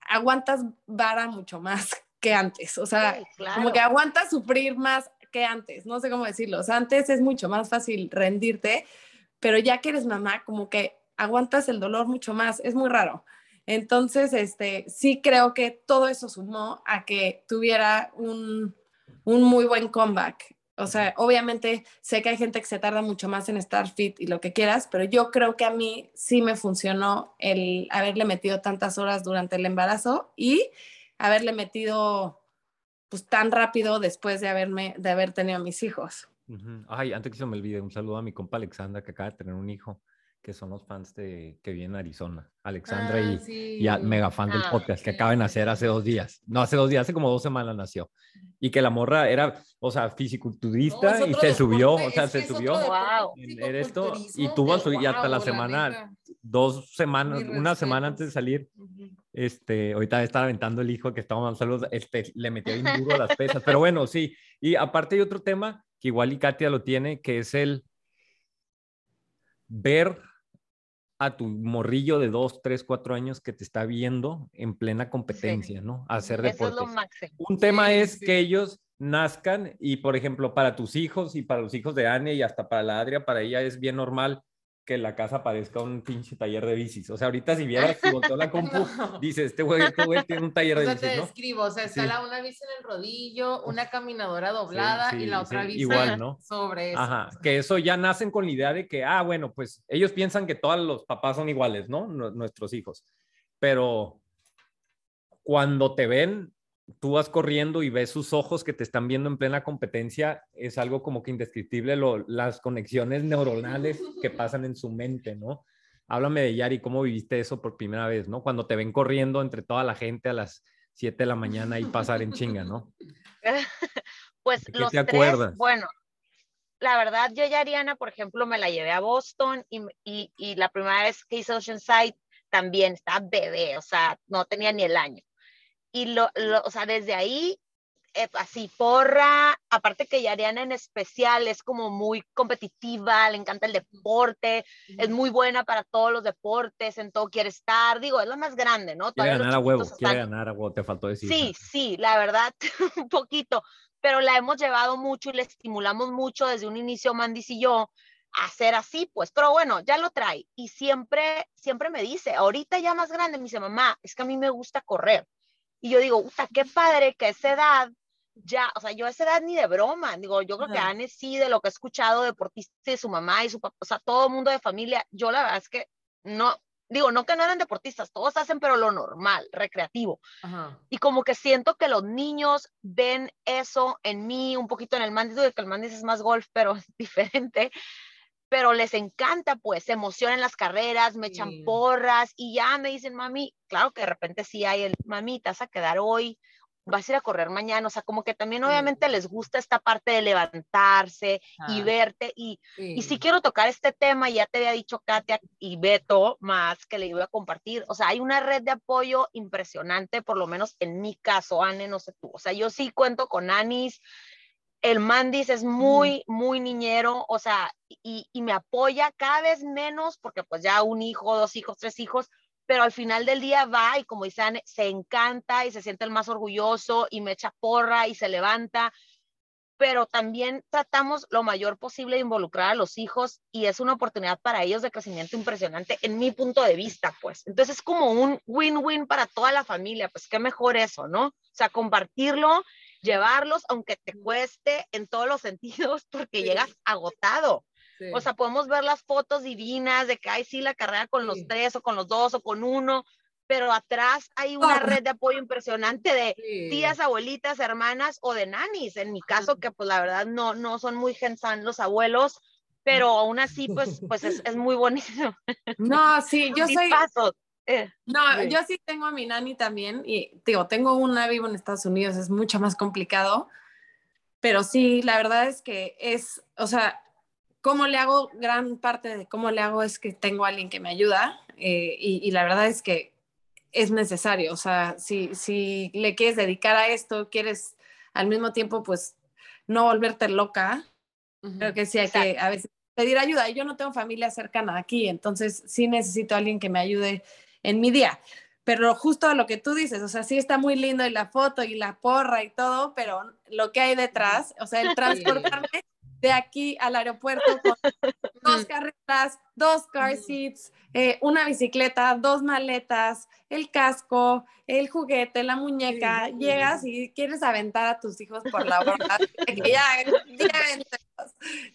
aguantas vara mucho más *laughs* que antes. O sea, Sí, claro. como que aguantas sufrir más que antes. No sé cómo decirlo. O sea, antes es mucho más fácil rendirte, pero ya que eres mamá, como que aguantas el dolor mucho más. Es muy raro. Entonces, este, sí creo que todo eso sumó a que tuviera un, un muy buen comeback. O sea, obviamente sé que hay gente que se tarda mucho más en estar fit y lo que quieras, pero yo creo que a mí sí me funcionó el haberle metido tantas horas durante el embarazo y haberle metido pues tan rápido después de haberme de haber tenido a mis hijos. Ay, antes que se me olvide, un saludo a mi compa Alexandra, que acaba de tener un hijo, que son los fans de que vive en Arizona. Alexandra y, Ah, sí. y a- mega fan del Ah, podcast, que sí. acaba de nacer hace dos días. No, hace dos días, hace como dos semanas nació. Y que la morra era, o sea, No, fisiculturista es y se subió, o sea, se subió Wow. en- en esto y tuvo su, y hasta la semana, neta. dos semanas, una semana antes de salir, Ujú. Este, ahorita está aventando el hijo que estábamos saludos, este, le metió bien duro las pesas, *laughs* pero bueno, sí. Y aparte hay otro tema que igual y Katia lo tiene, que es el ver a tu morrillo de dos, tres, cuatro años que te está viendo en plena competencia, ¿no? A hacer Eso es deporte. lo máximo. Un tema Sí, es sí. que ellos nazcan y, por ejemplo, para tus hijos y para los hijos de Anne y hasta para la Adria, para ella es bien normal que la casa parezca un pinche taller de bicis. O sea, ahorita si vieras, si volteó la *laughs* compu, dices, este güey, este güey tiene un taller O de sea, te bicis, ¿no? describo, o sea, está Sí. la, una bici en el rodillo, una caminadora doblada sí, y la otra sí, bici igual, ¿no? sobre eso. Ajá, que eso ya nacen con la idea de que, ah, bueno, pues ellos piensan que todos los papás son iguales, ¿no? Nue- Nuestros hijos. Pero cuando te ven, tú vas corriendo y ves sus ojos que te están viendo en plena competencia, es algo como que indescriptible lo- las conexiones neuronales que *laughs* pasan en su mente, ¿no? Háblame de Yari, ¿cómo viviste eso por primera vez, ¿no? Cuando te ven corriendo entre toda la gente a las 7 de la mañana y pasar en chinga, ¿no? *laughs* Pues ¿De qué los te tres, acuerdas? bueno, la verdad, yo y Ariana, por ejemplo, me la llevé a Boston y, y, y la primera vez que hice Oceanside también estaba bebé, o sea, no tenía ni el año. Y lo, lo- o sea, desde ahí, eh, así, porra, aparte que Ariana en especial es como muy competitiva, le encanta el deporte, es muy buena para todos los deportes, en todo quiere estar, digo, es la más grande, ¿no? Quiere ganar a huevo, chiquitos quiere están- ganar a huevo, te faltó decir. Sí, sí, la verdad, *laughs* un poquito, pero la hemos llevado mucho y le estimulamos mucho desde un inicio, Mandis y yo, a hacer así, pues, pero bueno, ya lo trae y siempre, siempre me dice, ahorita ya más grande, me dice, mamá, es que a mí me gusta correr. Y yo digo, puta, qué padre que a esa edad, ya, o sea, yo a esa edad ni de broma, digo, yo creo que. Anne sí, de lo que he escuchado, deportista de su mamá y su papá, o sea, todo el mundo de familia, yo la verdad es que no, digo, no que no eran deportistas, todos hacen, pero lo normal, recreativo Ajá. y como que siento que los niños ven eso en mí, un poquito en el Mandis, digo que el Mandis es más golf, pero *laughs* es diferente, pero les encanta, pues, se emocionan las carreras, me echan Sí. porras y ya me dicen, mami, claro que de repente sí hay el, mami, te vas a quedar hoy, vas a ir a correr mañana, o sea, como que también Sí. obviamente les gusta esta parte de levantarse y verte y Sí. y sí quiero tocar este tema, ya te había dicho Katia y Beto más que le iba a compartir. O sea, hay una red de apoyo impresionante, por lo menos en mi caso, Anne, no sé tú. O sea, yo sí cuento con Anis. El Mandis es muy, muy niñero, o sea, y, y me apoya cada vez menos, porque pues ya un hijo, dos hijos, tres hijos, pero al final del día va y como dice Anne, se encanta y se siente el más orgulloso y me echa porra y se levanta pero también tratamos lo mayor posible de involucrar a los hijos y es una oportunidad para ellos de crecimiento impresionante en mi punto de vista, pues. Entonces es como un win-win para toda la familia, pues qué mejor eso, ¿no? O sea, compartirlo, llevarlos, aunque te cueste en todos los sentidos, porque Sí. llegas agotado. Sí. O sea, podemos ver las fotos divinas de que, ay, sí, la carrera con los Sí. tres o con los dos o con uno, pero atrás hay una Oh. red de apoyo impresionante de Sí. tías, abuelitas, hermanas o de nanis. En mi caso, que pues la verdad no, no son muy gensan los abuelos, pero aún así, pues, pues es, es muy bonito. No, sí, *laughs* yo soy, pasos. Eh, no, Sí. yo sí tengo a mi nani también y digo, tengo una vivo en Estados Unidos, es mucho más complicado, pero sí, la verdad es que es, o sea, cómo le hago, gran parte de cómo le hago es que tengo a alguien que me ayuda eh, y, y la verdad es que es necesario, o sea, si, si le quieres dedicar a esto, quieres al mismo tiempo, pues, no volverte loca. Creo que sí hay que a veces pedir ayuda. Yo no tengo familia cercana aquí, entonces sí necesito a alguien que me ayude en mi día. Pero justo a lo que tú dices, o sea, sí está muy lindo y la foto y la porra y todo, pero lo que hay detrás, o sea, el *laughs* transportarme de aquí al aeropuerto con dos carretas, dos car seats, eh, una bicicleta, dos maletas, el casco, el juguete, la muñeca, llegas y quieres aventar a tus hijos por la borda, *laughs* que ya, llévenselos.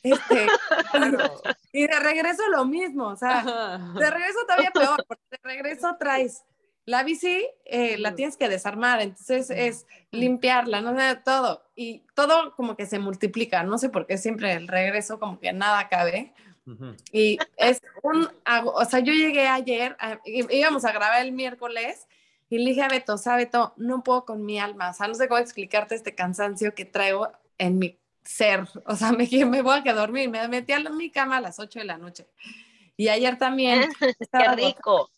Este, Claro. y de regreso lo mismo, o sea, de regreso todavía peor, porque de regreso traes la bici, eh, la tienes que desarmar, entonces es limpiarla, no sé, todo. Y todo como que se multiplica, no sé por qué siempre el regreso como que nada cabe. Y es un, o sea, yo llegué ayer, a- íbamos a grabar el miércoles y le dije a Beto, o sea, Beto, no puedo con mi alma, o sea, no sé cómo explicarte este cansancio que traigo en mi ser, o sea, *laughs* me, me voy a que dormir, me metí a la- mi cama a las 8 de la noche. Y ayer también *laughs* Qué estaba rico.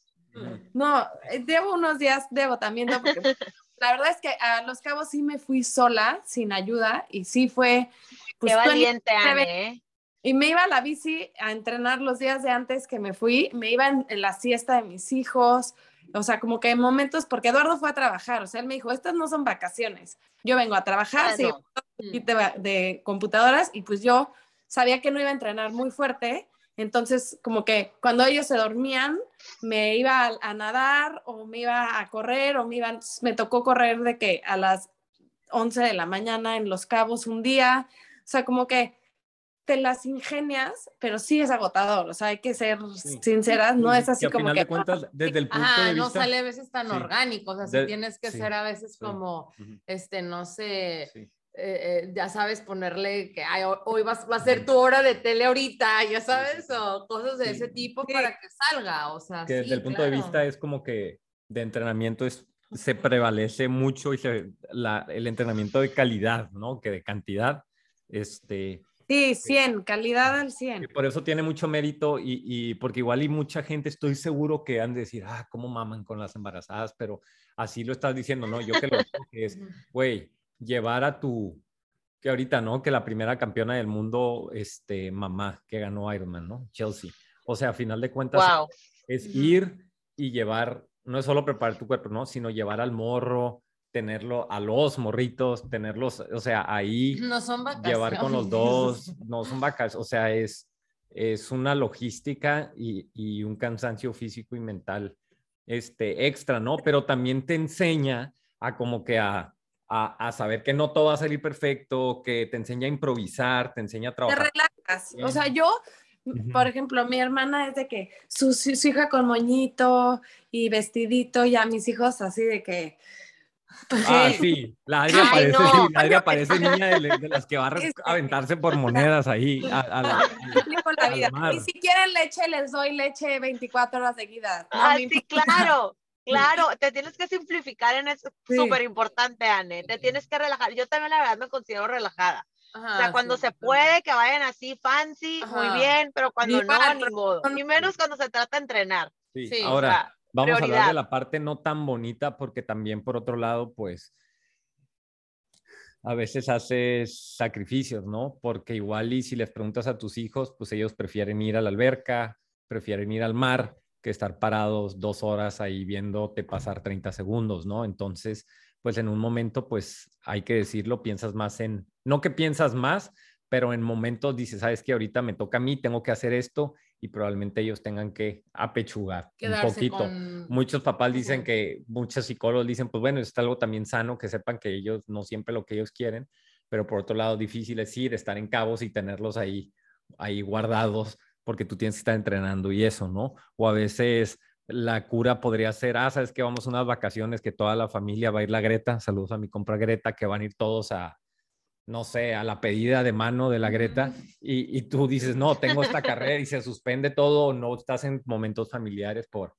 No, eh, llevo unos días de agotamiento porque *laughs* la verdad es que a Los Cabos sí me fui sola, sin ayuda, y sí fue... pues, Qué valiente, Anne, ¿eh? Y me iba a la bici a entrenar los días de antes que me fui, me iba en, en la siesta de mis hijos, o sea, como que en momentos, porque Eduardo fue a trabajar, o sea, él me dijo, estas no son vacaciones, yo vengo a trabajar, sí, no. kit de, de computadoras y pues yo sabía que no iba a entrenar muy fuerte, entonces como que cuando ellos se dormían me iba a, a nadar o me iba a correr o me iba, me tocó correr de que a las 11 de la mañana en Los Cabos un día, o sea, como que te las ingenias, pero sí es agotador, o sea, hay que ser Sí. sinceras, no es así que a como final que... de cuentas, desde el punto Ajá, de no vista... sale a veces tan Sí. orgánico, o sea, si De- tienes que sí, ser a veces sí. como, este, no sé, sí. eh, eh, ya sabes, ponerle que "Ay, ho- hoy vas, va a ser tu hora de tele ahorita, ya sabes, o cosas de Sí. ese tipo Sí. para que salga, o sea, que desde sí, el punto de claro. vista es como que de entrenamiento es, se prevalece mucho y se, la, el entrenamiento de calidad, ¿no? Que de cantidad, este, Sí, 100, calidad al y 100. por eso tiene mucho mérito y, y porque igual y mucha gente estoy seguro que han de decir, ah, cómo maman con las embarazadas, pero así lo estás diciendo, ¿no? Yo que lo digo que es, güey, llevar a tu, que ahorita, ¿no? Que la primera campeona del mundo, este, mamá, que ganó Ironman, ¿no? Chelsea. O sea, a final de cuentas, Wow. es ir y llevar, no es solo preparar tu cuerpo, ¿no? Sino llevar al morro, tenerlo a los morritos, tenerlos, o sea, ahí, No son llevar con los dos, no son vacas, o sea, es, es una logística y, y un cansancio físico y mental este, extra, ¿no? Pero también te enseña a como que a, a, a saber que no todo va a salir perfecto, que te enseña a improvisar, te enseña a Te trabajar. relajas. O sea, yo, por ejemplo, mi hermana es de que su, su, su hija con moñito y vestidito, y a mis hijos así de que... pues, Ah, sí. sí, la Adria Ay, parece, no. la Adria parece niña de, de las que va a Este. a aventarse por *laughs* monedas ahí a, a la- explico la vida. mar. Y si quieren leche, les doy leche 24 horas seguidas. No Ah, sí, claro, *laughs* claro, te tienes que simplificar en eso, Sí. súper importante, Anne, te tienes que relajar. Yo también la verdad me considero relajada. O sea, Ajá, cuando sí, se puede que vayan así fancy, muy Ajá. bien, pero cuando Igual, no, ni modo. Y menos cuando se trata de entrenar. Sí, Sí, o O ahora sea, vamos a hablar de la parte no tan bonita porque también por otro lado, pues a veces haces sacrificios, ¿no? Porque igual y si les preguntas a tus hijos, pues ellos prefieren ir a la alberca, prefieren ir al mar que estar parados dos horas ahí viéndote pasar 30 segundos, ¿no? Entonces, pues en un momento, pues hay que decirlo, piensas más en, no que piensas más, pero en momentos dices, sabes que ahorita me toca a mí, tengo que hacer esto y probablemente ellos tengan que apechugar un poquito. con- Muchos papás dicen que, muchos psicólogos dicen, pues bueno, es algo también sano, que sepan que ellos no siempre lo que ellos quieren, pero por otro lado, difícil es ir, estar en cabos y tenerlos ahí, ahí guardados, porque tú tienes que estar entrenando y eso, ¿no? O a veces la cura podría ser, ah, sabes que vamos a unas vacaciones que toda la familia va a ir la Greta, saludos a mi compra Greta, que van a ir todos a, no sé, a la pedida de mano de la Greta, y, y tú dices, no, tengo esta carrera y se suspende todo, no estás en momentos familiares por,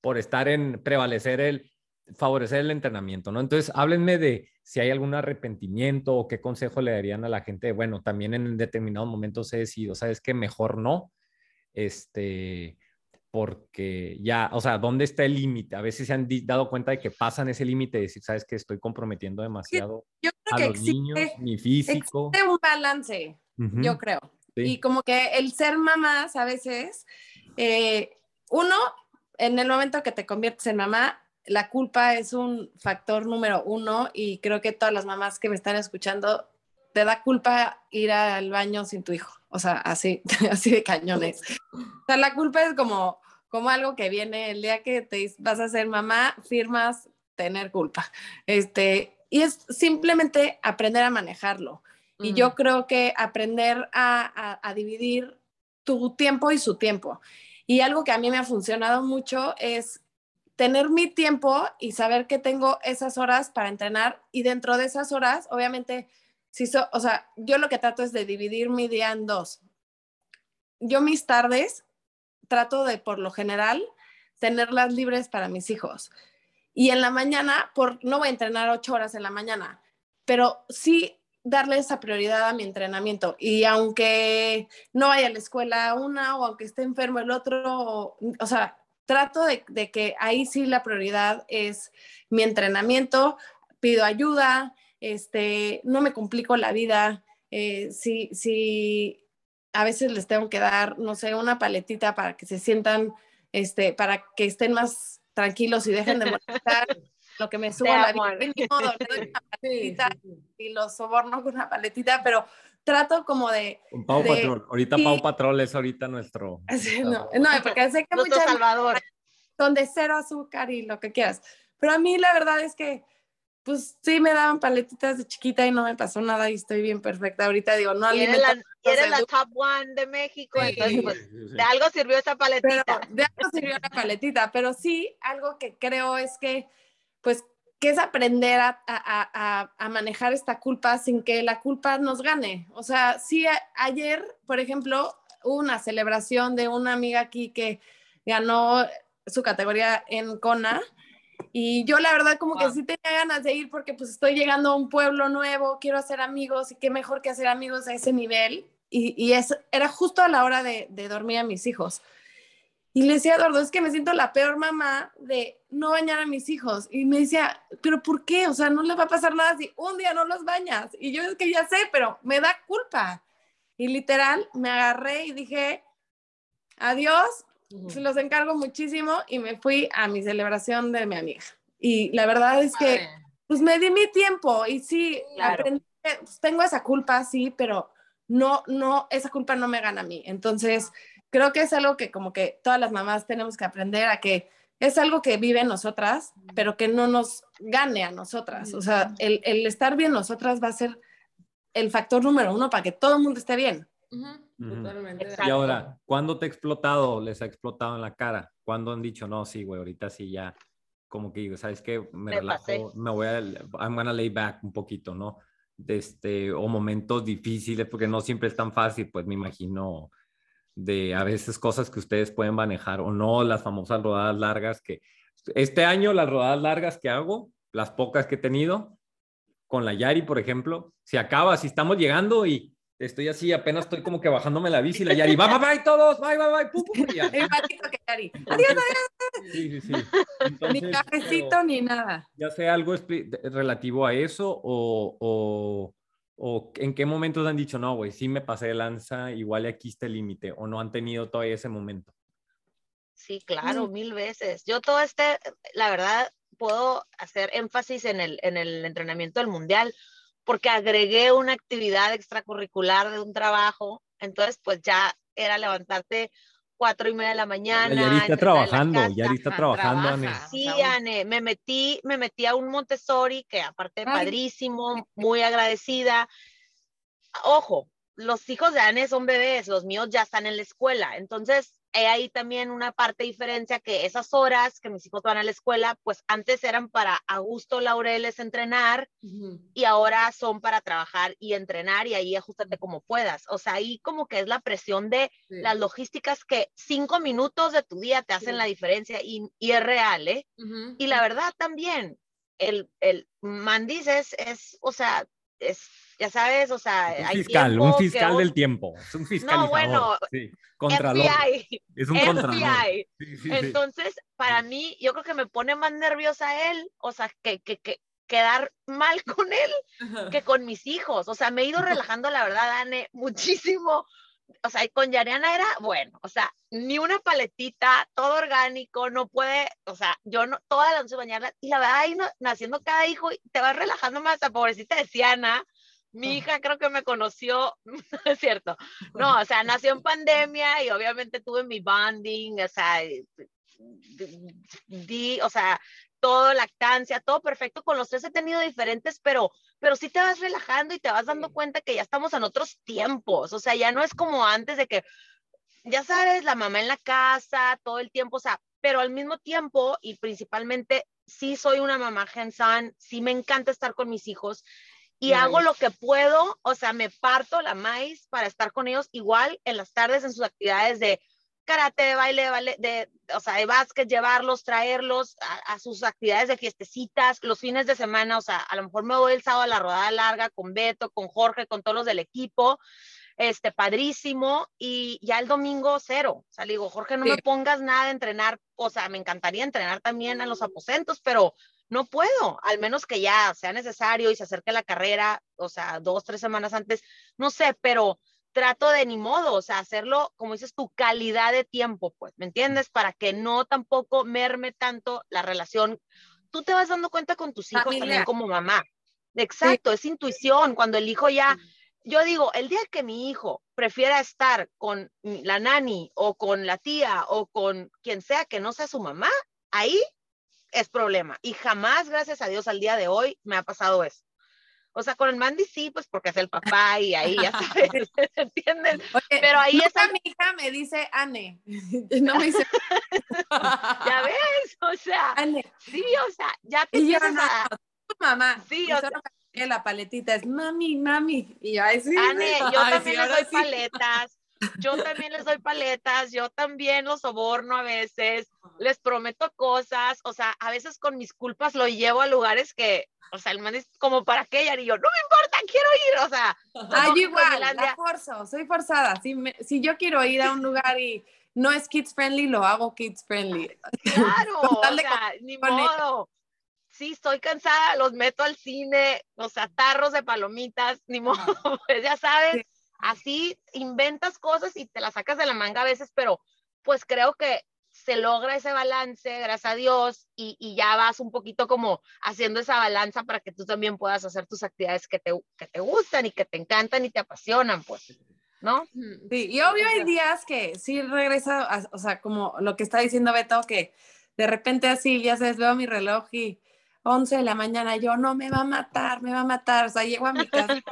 por estar en prevalecer el, favorecer el entrenamiento, ¿no? Entonces, háblenme de si hay algún arrepentimiento o qué consejo le darían a la gente. Bueno, también en determinados momentos he decidido, ¿sabes qué? Mejor no, este, porque ya, o sea, ¿dónde está el límite? A veces se han dado cuenta de que pasan ese límite de decir, ¿sabes qué? Estoy comprometiendo demasiado Yo creo a que los existe, niños, mi físico. existe un balance, Ujú, yo creo. sí. Y como que el ser mamás a veces, eh, uno, en el momento que te conviertes en mamá, la culpa es un factor número uno y creo que todas las mamás que me están escuchando, te da culpa ir al baño sin tu hijo. O sea, así, *laughs* así de cañones. O sea, la culpa es como, como algo que viene el día que te vas a ser mamá, firmas tener culpa. Este, y es simplemente aprender a manejarlo. Y yo creo que aprender a, a- a dividir tu tiempo y su tiempo. Y algo que a mí me ha funcionado mucho es tener mi tiempo y saber que tengo esas horas para entrenar y dentro de esas horas, obviamente, si so- o sea, yo lo que trato es de dividir mi día en dos. Yo mis tardes trato de, por lo general, tenerlas libres para mis hijos. Y en la mañana, por, no voy a entrenar ocho horas en la mañana, pero sí darle esa prioridad a mi entrenamiento. Y aunque no vaya a la escuela una o aunque esté enfermo el otro, o, sea, trato de, de que ahí sí la prioridad es mi entrenamiento, pido ayuda, este, no me complico la vida, eh, si, si a veces les tengo que dar, no sé, una paletita para que se sientan, este, para que estén más tranquilos y dejen de molestar, *laughs* lo que me subo a la amor. vida, ni modo, le doy una *laughs* paletita y los soborno con una paletita, pero trato como de... Con Pau de- Patrol. Ahorita sí. Pau Patrol es ahorita nuestro. *laughs* Sí, no, no, porque sé que muchas Salvador. son de cero azúcar y lo que quieras. Pero a mí la verdad es que, pues sí me daban paletitas de chiquita y no me pasó nada y estoy bien perfecta. Ahorita digo, no Y eres la, y top one de México, Sí. entonces pues de algo sirvió esa pero paletita. de algo sirvió la paletita, pero sí algo que creo es que, pues, que es aprender a, a- a- a- manejar esta culpa sin que la culpa nos gane. O sea, sí, a- ayer, por ejemplo, hubo una celebración de una amiga aquí que ganó su categoría en Kona. Y yo la verdad como que sí tenía ganas de ir porque pues estoy llegando a un pueblo nuevo, quiero hacer amigos y qué mejor que hacer amigos a ese nivel. Y, y es, era justo a la hora de, de dormir a mis hijos. Y le decía a Eduardo, es que me siento la peor mamá de no bañar a mis hijos. Y me decía, pero ¿por qué? O sea, no les va a pasar nada si un día no los bañas. Y yo es que ya sé, pero me da culpa. Y literal, me agarré y dije, adiós, se los encargo muchísimo y me fui a mi celebración de mi amiga. Y la verdad es que, pues me di mi tiempo y sí, Claro. aprendí, pues, tengo esa culpa, sí, pero no, no, esa culpa no me gana a mí. Entonces, creo que es algo que como que todas las mamás tenemos que aprender a que es algo que vive en nosotras, pero que no nos gane a nosotras. O sea, el, el estar bien nosotras va a ser el factor número uno para que todo el mundo esté bien. Ujú. Totalmente. Exacto. Y ahora, ¿cuándo te ha explotado? ¿Les ha explotado en la cara? ¿Cuándo han dicho, no, sí, güey, ahorita sí ya, como que digo, ¿sabes qué? Me, Me relajo, pasé. me voy a, I'm gonna lay back un poquito, ¿no? De este, o momentos difíciles, porque no siempre es tan fácil, pues me imagino de a veces cosas que ustedes pueden manejar o no, las famosas rodadas largas que este año las rodadas largas que hago, las pocas que he tenido, con la Yari, por ejemplo, se acaba, si estamos llegando y estoy así, apenas estoy como que bajándome la bici, la *laughs* Yari, bye, bye, bye, todos, bye, bye, bye, pum, pum, y ya. Que Ari. Sí, sí, sí. *laughs* Ni cafecito pero ni nada. ya sea algo relativo a eso o, o, o en qué momentos han dicho, no, güey, sí me pasé de lanza, igual aquí está el límite, o no han tenido todavía ese momento. Sí, claro, mil veces. Yo todo este, la verdad, puedo hacer énfasis en el, en el entrenamiento del mundial, porque agregué una actividad extracurricular de un trabajo, entonces pues ya era levantarte cuatro y media de la mañana. Yari está trabajando, casa. Yari está trabajando, trabaja. Ane. Sí, Ane, me metí, me metí a un Montessori, que aparte Ay. padrísimo, muy agradecida. Ojo, los hijos de Ane son bebés, los míos ya están en la escuela, entonces hay ahí también una parte diferencia que esas horas que mis hijos van a la escuela, pues antes eran para Augusto Laureles entrenar y ahora son para trabajar y entrenar y ahí ajustate como puedas. O sea, ahí como que es la presión de Sí. las logísticas que cinco minutos de tu día te hacen Sí. la diferencia y, y es real, ¿eh? Y la verdad también, el, el Mandis es, es, o sea, es, ya sabes, o sea, Un hay fiscal, tiempo un fiscal un- del tiempo, es un bueno, sí, contralor. FBI, Es un contralor. FBI. Sí, sí, sí. Entonces, para mí, yo creo que me pone más nerviosa él, o sea, que, que, que quedar mal *laughs* con él que con mis hijos. O sea, me he ido relajando, la verdad, Anne, *laughs* muchísimo. O sea, con Yariana era, bueno, o sea, ni una paletita, todo orgánico, no puede, o sea, yo no, toda la noche bañarla, y la verdad, ahí no- naciendo cada hijo, te vas relajando más, a pobrecita de Siana, mi hija creo que me conoció, *laughs* no es cierto, no, o sea, nació en *laughs* pandemia y obviamente tuve mi bonding, o sea, di, o sea, todo lactancia, todo perfecto, con los tres he tenido diferentes, pero, pero sí te vas relajando y te vas dando cuenta que ya estamos en otros tiempos, o sea, ya no es como antes de que, ya sabes, la mamá en la casa, todo el tiempo, o sea, pero al mismo tiempo y principalmente, sí soy una mamá hands-on, sí me encanta estar con mis hijos y Nice. hago lo que puedo, o sea, me parto la maíz para estar con ellos igual en las tardes en sus actividades de karate, de baile, de, baile, de o sea, de básquet, llevarlos, traerlos a, a, sus actividades de fiestecitas, los fines de semana, o sea, a lo mejor me voy el sábado a la rodada larga con Beto, con Jorge, con todos los del equipo, este, padrísimo, y ya el domingo cero. O sea, le digo, Jorge, no Sí. me pongas nada de entrenar, o sea, me encantaría entrenar también en los aposentos, pero no puedo, al menos que ya sea necesario y se acerque la carrera, o sea, dos, tres semanas antes, no sé, pero trato de ni modo, o sea, hacerlo, como dices, tu calidad de tiempo, pues, ¿me entiendes? Para que no tampoco merme tanto la relación. Tú te vas dando cuenta con tus hijos también como mamá. Exacto, es intuición, cuando el hijo ya, yo digo, el día que mi hijo prefiera estar con la nani o con la tía o con quien sea que no sea su mamá, ahí es problema. Y jamás, gracias a Dios, al día de hoy me ha pasado eso. O sea, con el Mandy sí, pues porque es el papá y ahí ya *laughs* sabes, *laughs* ¿entienden? Oye, Pero ahí nunca está- mi hija me dice Anne. *laughs* No me dice Ya ves, o sea, Anne. sí, o sea, ya te Y yo, empiezas no, a, tu mamá. Sí, o pide la paletita es mami, mami. Y yo, ay, sí. Anne, yo Ay, también sí, ahora doy sí. paletas, yo también les doy paletas, yo también los soborno a veces, les prometo cosas, o sea, a veces con mis culpas lo llevo a lugares que, o sea, el man es como para qué, y yo, no me importa, quiero ir, o sea, *laughs* Ah, yo igual, la forzo, soy forzada. Si, me- si yo quiero ir a un lugar y no es kids friendly, lo hago kids friendly. *laughs* claro, o sea, ni con ellos. modo. Sí, estoy cansada, los meto al cine, o sea, tarros de palomitas, ni modo, *laughs* pues ya sabes, Sí. Así inventas cosas y te las sacas de la manga a veces, pero pues creo que se logra ese balance, gracias a Dios, y, y ya vas un poquito como haciendo esa balanza para que tú también puedas hacer tus actividades que te, que te gustan y que te encantan y te apasionan, pues, ¿no? Sí, y obvio hay días que sí regresa, a- o sea, como lo que está diciendo Beto, que de repente así, ya sabes, veo mi reloj y 11 de la mañana, yo no me va a matar, me va a matar, o sea, llego a mi casa.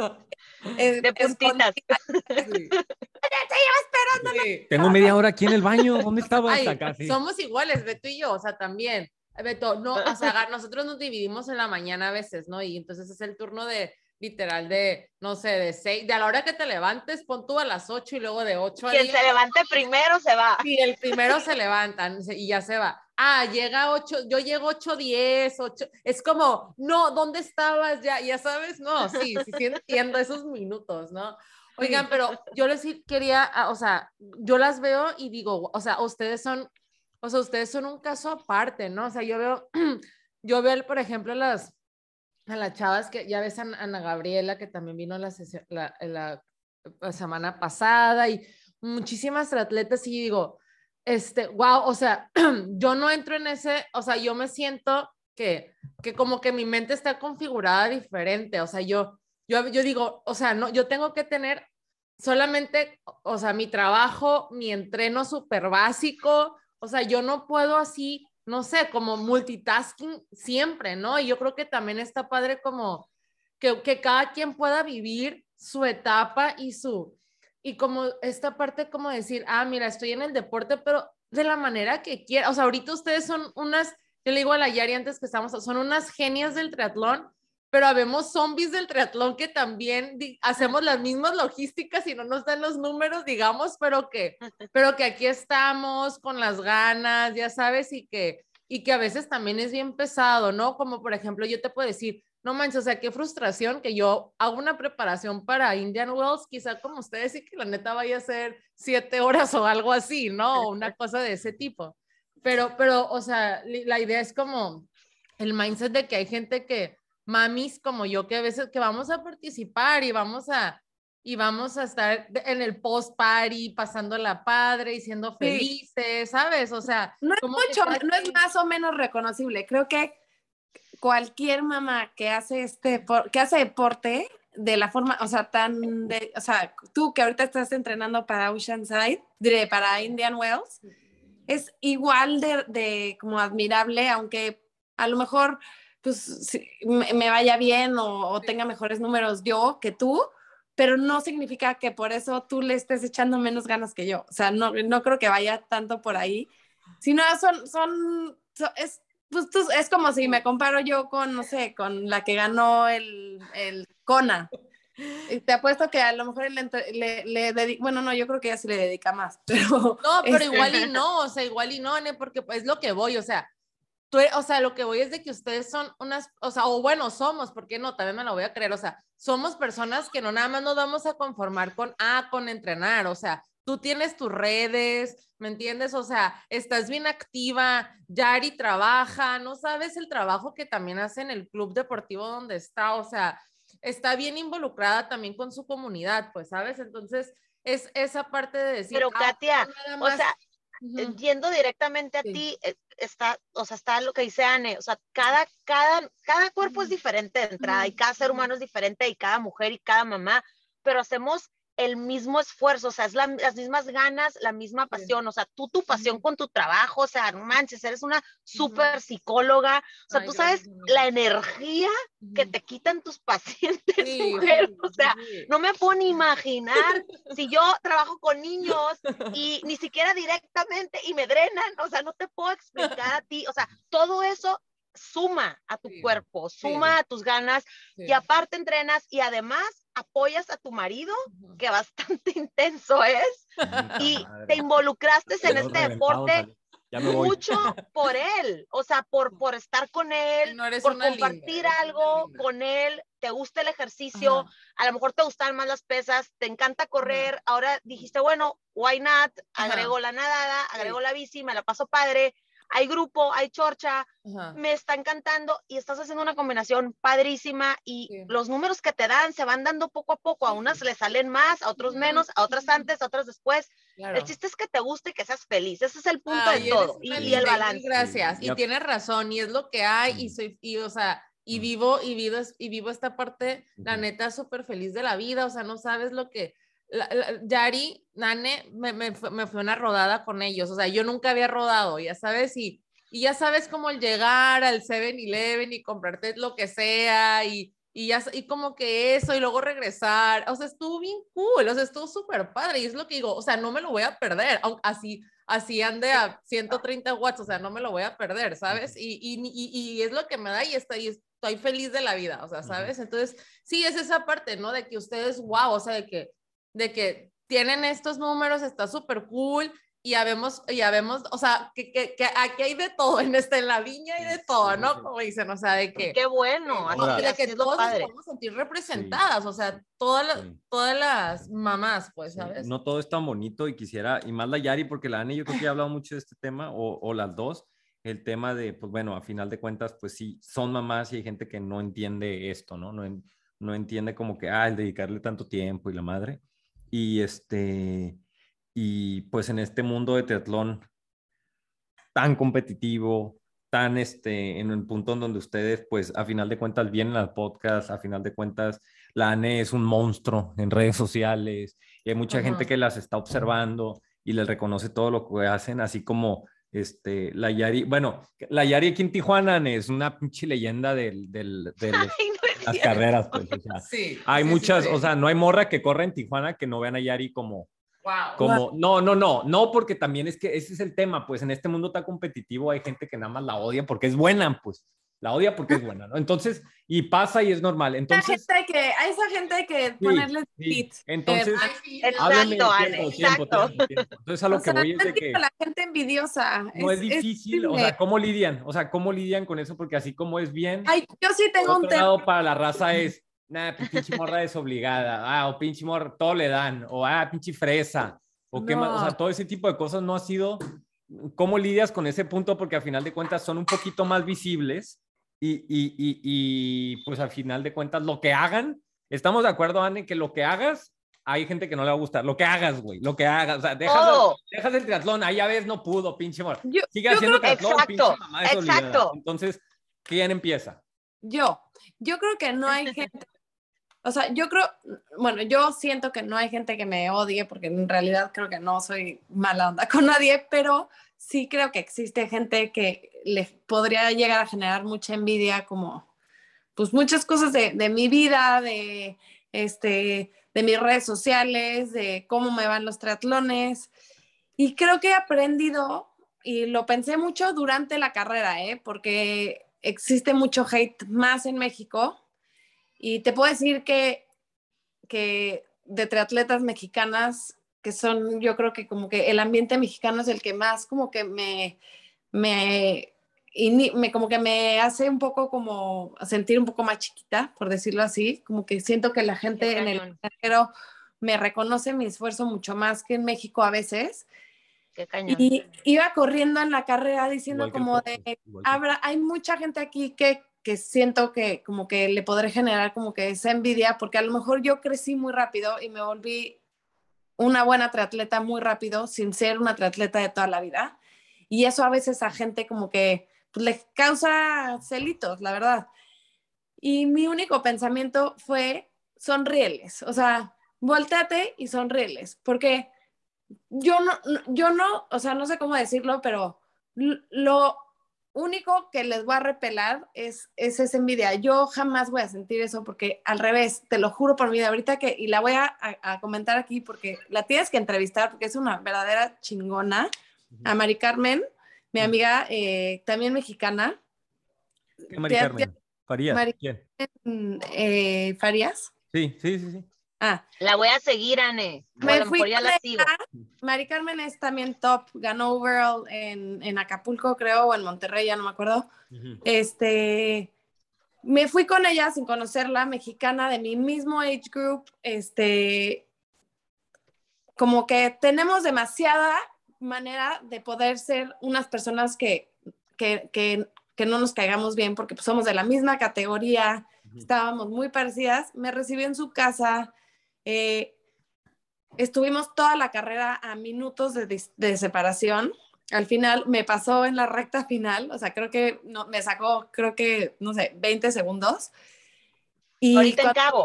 *laughs* eh, De puntitas. escondida. *laughs* Sí. Tengo media hora aquí en el baño. ¿Dónde *laughs* estabas? Ay, sí. somos iguales, Beto y yo, o sea, también. Beto, no, o sea, nosotros nos dividimos en la mañana a veces, ¿no? Y entonces es el turno de, literal, de, no sé, de seis, de a la hora que te levantes, pon tú a las ocho y luego de ocho a Quien diez. se levante primero se va. Y el primero se levantan se- y ya se va. Ah, llega 8, yo llego 8, 10, 8. Es como, no, ¿dónde estabas? Ya, ya sabes, no, sí, sí, sí entiendo esos minutos, ¿no? Oigan, pero yo les quería, ah, o sea, yo las veo y digo, o sea, ustedes son, o sea, ustedes son un caso aparte, ¿no? O sea, yo veo, *clears throat* yo veo, por ejemplo, las, a las chavas que ya ves a Ana Gabriela, que también vino la, la- la semana pasada y muchísimas atletas y digo, este, wow, o sea, *clears throat* yo no entro en ese, o sea, yo me siento que, que como que mi mente está configurada diferente, o sea, yo, yo, yo digo, o sea, no, yo tengo que tener solamente, o sea, mi trabajo, mi entreno súper básico, o sea, yo no puedo así, no sé, como multitasking siempre, ¿no? Y yo creo que también está padre como que, que cada quien pueda vivir su etapa y su, y como esta parte como decir, ah, mira, estoy en el deporte, pero de la manera que quiera. O sea, ahorita ustedes son unas, yo le digo a la Yari antes que estamos, son unas genias del triatlón, pero habemos zombies del triatlón que también hacemos las mismas logísticas y no nos dan los números, digamos, pero que, *laughs* pero que aquí estamos con las ganas, ya sabes, y que, y que a veces también es bien pesado, ¿no? Como por ejemplo, yo te puedo decir, no manches, o sea, qué frustración que yo hago una preparación para Indian Wells, quizá como ustedes, y que la neta vaya a ser siete horas o algo así, ¿no? Una cosa de ese tipo. Pero, pero, o sea, la idea es como el mindset de que hay gente que, mamis como yo, que a veces que vamos a participar y vamos a, y vamos a estar de- en el post party, pasando la padre y siendo felices, ¿sabes? O sea, No es mucho, no es más o menos reconocible. Creo que cualquier mamá que hace este, que hace deporte de la forma, o sea, tan de, o sea, tú que ahorita estás entrenando para Oceanside, diré, para Indian Wells, es igual de, de como admirable, aunque a lo mejor pues me, vaya bien o, o tenga mejores números yo que tú, pero no significa que por eso tú le estés echando menos ganas que yo. O sea, no, no creo que vaya tanto por ahí, sino son, son, so- es, pues, tú- es como si me comparo yo con, no sé, con la que ganó el, el Kona. Y te apuesto que a lo mejor le, le, le dedi- bueno, no, yo creo que ella sí le dedica más, *laughs* pero... No, pero Este- igual y no, o sea, igual y no, porque es lo que voy, o sea, tú, o sea, lo que voy es de que ustedes son unas, o sea, o bueno, somos, porque no, también me lo voy a creer, o sea, somos personas que no nada más nos vamos a conformar con, ah, con entrenar, o sea, tú tienes tus redes, ¿me entiendes? O sea, estás bien activa, Yari trabaja, no sabes el trabajo que también hace en el club deportivo donde está, o sea, está bien involucrada también con su comunidad, pues, ¿sabes? Entonces, es esa parte de decir, Pero ah, Katia, no o sea, Ujú. yendo directamente a Sí. ti, eh, está, o sea, está lo que dice Anne, o sea, cada, cada, cada cuerpo es diferente de entrada y cada ser humano es diferente y cada mujer y cada mamá, pero hacemos el mismo esfuerzo, o sea, es la- las mismas ganas, la misma pasión, o sea, tú tu pasión con tu trabajo, o sea, no manches, eres una súper psicóloga, o sea, Ay, tú sabes la energía que te quitan tus pacientes, *laughs* Sí, mujer, sí, o sea, sí. no me puedo ni imaginar si yo trabajo con niños *laughs* y ni siquiera directamente y me drenan, o sea, no te puedo explicar a ti, o sea, todo eso suma a tu cuerpo, suma a tus ganas y aparte entrenas y además apoyas a tu marido, que bastante *laughs* intenso es, y te involucraste en este deporte mucho por él, o sea, por, por estar con él, No eres por linda, compartir algo linda. con él, te gusta el ejercicio, Ajá. a lo mejor te gustan más las pesas, te encanta correr, ahora dijiste, bueno, why not, Ajá. agrego la nadada, Sí. agrego la bici, me la paso padre, hay grupo, hay chorcha, Ajá. me está encantando y estás haciendo una combinación padrísima y Sí. los números que te dan se van dando poco a poco, a unas le salen más, a otros menos, a otras antes, a otras después. Claro. El chiste es que te guste y que seas feliz, ese es el punto Ay, de eres todo y, y el balance. Gracias. Y ya- tienes razón, y es lo que hay, y Mm. soy, y o sea, y Mm. vivo, y vivo, y vivo esta parte, la neta, súper feliz de la vida, o sea, no sabes lo que, la- la- Yari, Nane, me, me, fue- me fue una rodada con ellos, o sea, yo nunca había rodado, ya sabes, y, y ya sabes cómo el llegar al 7-Eleven y comprarte lo que sea, y, y ya, y como que eso, y luego regresar, o sea, estuvo bien cool, o sea, estuvo súper padre, y es lo que digo, o sea, no me lo voy a perder, así, así ande a 130 watts, o sea, no me lo voy a perder, ¿sabes? Y, y, y, es lo que me da y estoy, estoy feliz de la vida, o sea, ¿sabes? Entonces, sí, es esa parte, ¿no? De que ustedes, wow, o sea, de que, de que tienen estos números, está súper cool. Y ya vemos, ya vemos, o sea, que, que, que aquí hay de todo *laughs* en, este, en la viña hay de Sí, todo, sí, ¿no? sí. Como dicen, o sea, de que, Qué bueno, Ahora- y de que todos nos podemos sentir representadas, o sea, todas las, Sí. todas las mamás, pues, Sí, ¿sabes? No todo es tan bonito y quisiera, y más la Yari, porque la Ani yo creo que ya ha hablado mucho de este tema, o, o las dos, el tema de, pues bueno, a final de cuentas, pues sí, son mamás y hay gente que no entiende esto, ¿no? No, en- no entiende como que, ah, el dedicarle tanto tiempo y la madre. Y este, y pues en este mundo de triatlón tan competitivo, tan este, en el punto en donde ustedes, pues a final de cuentas vienen al podcast, a final de cuentas la ANE es un monstruo en redes sociales y hay mucha gente que las está observando y les reconoce todo lo que hacen, así como este, la Yari, bueno, la Yari aquí en Tijuana Ane, es una pinche leyenda del, del, *laughs* Ay, no las *laughs* carreras, pues, o sea, Sí. hay sí, muchas, sí. o sea, no hay morra que corra en Tijuana que no vean a Yari como, Wow. como, no, no, no, no, porque también es que ese es el tema, pues en este mundo tan competitivo hay gente que nada más la odia porque es buena, pues, la odia porque es *laughs* buena, ¿no? Entonces, y pasa y es normal. Entonces, gente hay que, a esa gente hay que sí, ponerle sí. entonces, Ay, sí, Exacto, háblame de Ana, tiempo, exacto. tiempo, tiempo. Entonces, a lo O que sea, voy es no de que la gente envidiosa. no es difícil, o horrible. sea, ¿cómo lidian? O sea, ¿cómo lidian con eso? Porque así como es bien, Ay, yo sí tengo un otro tema. lado, para la raza es, nah, pues, pinche morra desobligada, ah, o pinche morra, todo le dan, o ah, pinche fresa, o qué más, o sea, No. todo ese tipo de cosas no ha sido, ¿cómo lidias con ese punto? Porque al final de cuentas son un poquito más visibles y, y, y, y pues al final de cuentas lo que hagan, estamos de acuerdo, Anne, que lo que hagas, hay gente que no le va a gustar, lo que hagas, güey, lo que hagas, o sea, dejas, Todo. dejas el triatlón, ahí ya ves, no pudo, pinche. Yo, Sigue yo haciendo triatlón, pinche Exacto, mamá desobligada. exacto. Entonces, ¿quién empieza? yo, yo creo que no hay gente, o sea, yo creo, bueno, yo siento que no hay gente que me odie, porque en realidad creo que no soy mala onda con nadie, pero sí creo que existe gente que le podría llegar a generar mucha envidia, como, pues muchas cosas de, de mi vida, de, este, de mis redes sociales, de cómo me van los triatlones. Y creo que he aprendido, y lo pensé mucho durante la carrera, ¿eh? porque existe mucho hate más en México. Y te puedo decir que, que de triatletas mexicanas, que son, yo creo que como que el ambiente mexicano es el que más como que me, me me como que me hace un poco como sentir un poco más chiquita, por decirlo así, como que siento que la gente en el extranjero me reconoce mi esfuerzo mucho más que en México a veces. Qué cañón. Y iba corriendo en la carrera diciendo como de, que- habrá, hay mucha gente aquí que, que siento que como que le podré generar como que esa envidia, porque a lo mejor yo crecí muy rápido y me volví una buena triatleta muy rápido sin ser una triatleta de toda la vida. Y eso a veces a gente como que pues, le causa celitos, la verdad. Y mi único pensamiento fue sonríeles, o sea, volteate y sonríeles, porque yo no, yo no, o sea, no sé cómo decirlo, pero lo único que les voy a repelar es, es esa envidia. Yo jamás voy a sentir eso porque al revés, te lo juro por mi vida, ahorita que, y la voy a, a- a comentar aquí porque la tienes que entrevistar porque es una verdadera chingona, a Mari Carmen, mi amiga eh, también mexicana, ¿Qué Mari Carmen? Farías. Mari- ¿Quién? eh, Farías. Sí, sí, sí, sí. Ah, La voy a seguir, Anne. O Me a lo fui mejor ya con la sigo. Mari Carmen es también top, ganó overall en, en Acapulco, creo, o en Monterrey, ya no me acuerdo. Este, me fui con ella sin conocerla, mexicana de mi mismo age group, este, como que tenemos demasiada manera de poder ser unas personas que, que, que, que no nos caigamos bien porque pues, somos de la misma categoría, estábamos muy parecidas, me recibió en su casa, eh, estuvimos toda la carrera a minutos de, de separación. Al final me pasó en la recta final, o sea, creo que no, me sacó, creo que, no sé, 20 segundos. Y Ahorita en Cabo.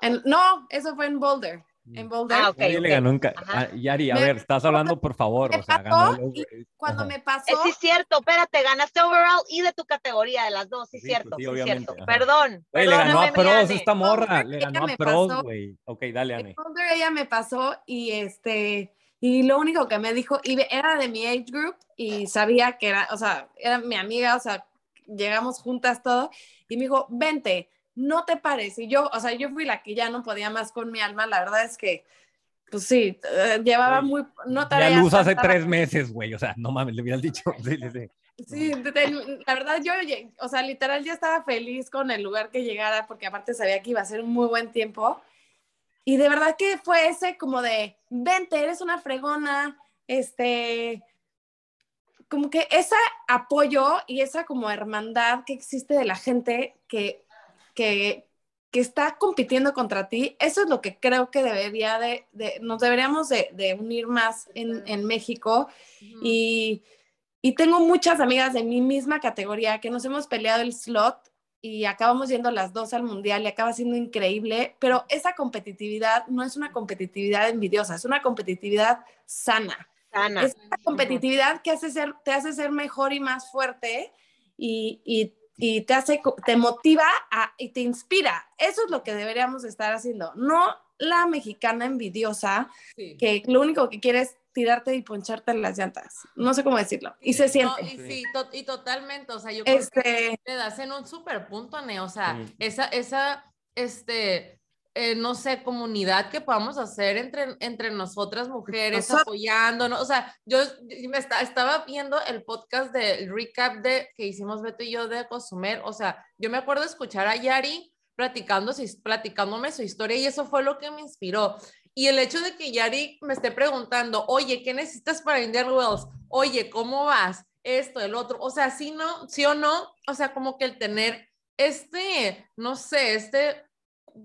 en- no, eso fue en Boulder. En Boulder. Ah, ok. Nadie le ganó en ca- Ajá. Ah, Yari, a Me- ver, estás hablando por favor. me O sea, ganó. eh, Cuando ajá. me pasó, Eh, sí, es cierto, espérate, ganaste overall y de tu categoría, de las dos, sí, es Sí, cierto, pues sí, sí, obviamente, cierto. ajá. Perdón. Güey, le ganó a pros esta morra. Boulder, Le ganó a pros, güey. Ok, dale, en Anne. Boulder ella me pasó y este, y lo único que me dijo, y era de mi age group y sabía que era, o sea, era mi amiga, o sea, llegamos juntas todo, y me dijo, vente, no te pares. Y yo, o sea, yo fui la que ya no podía más con mi alma, la verdad es que, pues sí, eh, llevaba muy, no Ya luz hace tres meses, güey. O sea, no mames, le hubieras dicho. *laughs* Sí, sí, sí. La verdad yo, o sea, literal ya estaba feliz con el lugar que llegara porque aparte sabía que iba a ser un muy buen tiempo. Y de verdad que fue ese como de, vente, eres una fregona, este, como que ese apoyo y esa como hermandad que existe de la gente que, que, que está compitiendo contra ti, eso es lo que creo que debería de, de- nos deberíamos de, de unir más en, en México y, y tengo muchas amigas de mi misma categoría que nos hemos peleado el slot y acabamos yendo las dos al mundial y acaba siendo increíble, pero esa competitividad no es una competitividad envidiosa, es una competitividad sana. Sana. Es una competitividad que hace ser, te hace ser mejor y más fuerte y, y- y te hace, te motiva a- y te inspira. Eso es lo que deberíamos estar haciendo, no la mexicana envidiosa Sí. que lo único que quiere es tirarte y poncharte en las llantas. No sé cómo decirlo. Y se No, siente. y sí, to- y totalmente, o sea, yo creo que Este, le das en un super punto, Ne, o sea, Sí. esa, esa, este, eh, no sé, comunidad que podamos hacer entre, entre nosotras mujeres, Nosotras. apoyándonos, o sea, yo, yo me esta- estaba viendo el podcast del recap de, que hicimos Beto y yo de Cozumel, o sea, yo me acuerdo escuchar a Yari platicando, platicándome su historia y eso fue lo que me inspiró. Y el hecho de que Yari me esté preguntando, oye, ¿qué necesitas para Indian Wells? Oye, ¿cómo vas? Esto, el otro. O sea, sí, no, sí o no. O sea, como que el tener este, no sé, este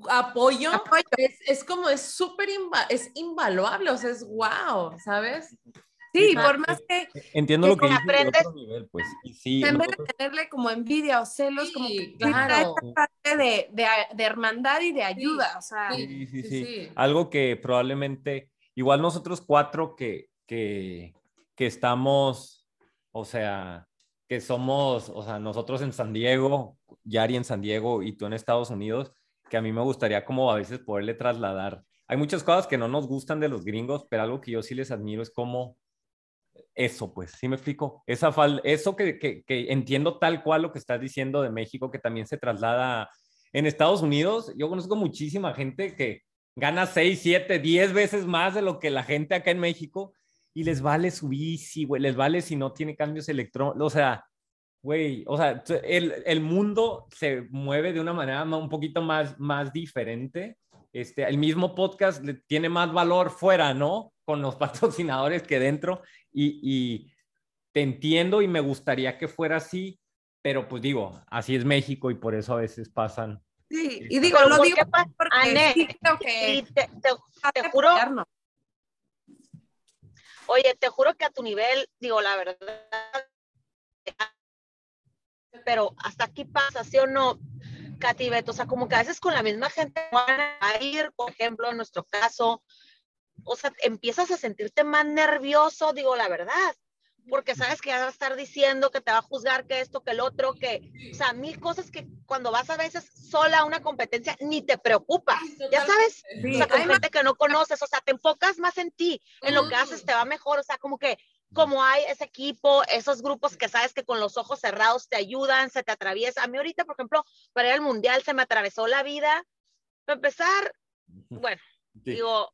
apoyo, Apoyo. Es, es como, es súper, inva- es invaluable. O sea, es wow, ¿sabes? sí, por más que Entiendo Que lo que dices de aprendes- otro nivel, pues. Y sí, en vez de tenerle como envidia o celos, como Sí, que claro. esa parte de, de, de hermandad y de ayuda. O sea, Sí, sí, Sí, sí. sí. Algo que probablemente, igual nosotros cuatro que, que, que estamos, o sea, que somos, o sea, nosotros en San Diego, Yari en San Diego y tú en Estados Unidos, que a mí me gustaría como a veces poderle trasladar. Hay muchas cosas que no nos gustan de los gringos, pero algo que yo sí les admiro es como eso, pues, ¿sí me explico? Esa fal eso que, que, entiendo tal cual lo que estás diciendo de México, que también se traslada en Estados Unidos. Yo conozco muchísima gente que gana 6, 7, 10 veces más de lo que la gente acá en México y les vale su bici, güey, les vale si no tiene cambios electrónicos, o sea, güey, o sea, el, el mundo se mueve de una manera ma- un poquito más, más diferente. Este, el mismo podcast tiene más valor fuera, ¿no? Con los *laughs* patrocinadores que dentro. Y, y te entiendo y me gustaría que fuera así, pero pues digo, así es México y por eso a veces pasan. Sí, y digo, lo ¿por digo porque Anet, sí creo Y que te, te- te juro, oye, te juro que a tu nivel, digo, la verdad, pero hasta aquí pasa, ¿sí o no? Katy Beto, o sea, como que a veces con la misma gente van a ir, por ejemplo, en nuestro caso, o sea, empiezas a sentirte más nervioso, digo la verdad, porque sabes que va a estar diciendo que te va a juzgar que esto, que el otro, que, o sea, mil cosas que cuando vas a veces sola a una competencia ni te preocupa, ya sabes, o sea, con hay gente que no conoces, o sea, te enfocas más en ti, en lo que haces te va mejor, o sea, como que como hay ese equipo, esos grupos que sabes que con los ojos cerrados te ayudan, se te atraviesa. A mí ahorita, por ejemplo, para ir al mundial se me atravesó la vida. Para empezar, bueno, Sí. digo,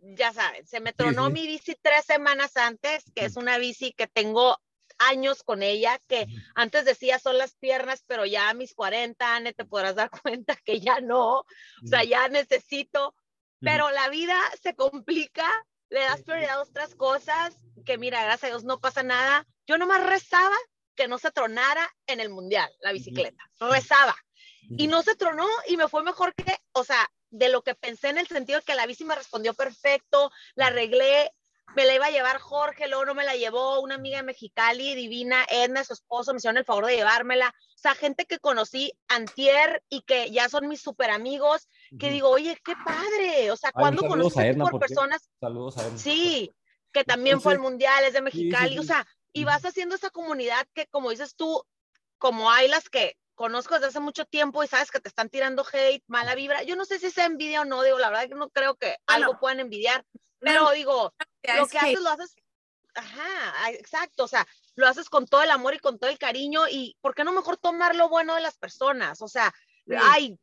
ya saben, se me tronó sí. mi bici tres semanas antes, que es una bici que tengo años con ella, que antes decía son las piernas, pero ya a mis 40, Ane, te podrás dar *laughs* cuenta que ya no, o sea, ya necesito, pero la vida se complica, le das prioridad a otras cosas, que mira, gracias a Dios no pasa nada. Yo nomás rezaba que no se tronara en el mundial la bicicleta, rezaba. Y no se tronó y me fue mejor que, o sea, de lo que pensé en el sentido de que la bici me respondió perfecto, la arreglé, me la iba a llevar Jorge, luego no me la llevó una amiga de Mexicali, divina, Edna, su esposo, me hicieron el favor de llevármela. O sea, gente que conocí antier y que ya son mis super amigos, que digo, oye, qué padre. O sea, cuando de por personas? Saludos a. Sí, que también fue al Entonces, mundial, es de sí, Mexicali. O sí. sea, y vas haciendo esa comunidad que, como dices tú, como hay las que conozco desde hace mucho tiempo y sabes que te están tirando hate, mala vibra. Yo no sé si es envidia o no, digo, la verdad que no creo que algo puedan envidiar, pero digo, Ya lo que hate. haces lo haces, ajá, exacto, o sea, lo haces con todo el amor y con todo el cariño y ¿por qué no mejor tomar lo bueno de las personas? O sea, Sí. ay,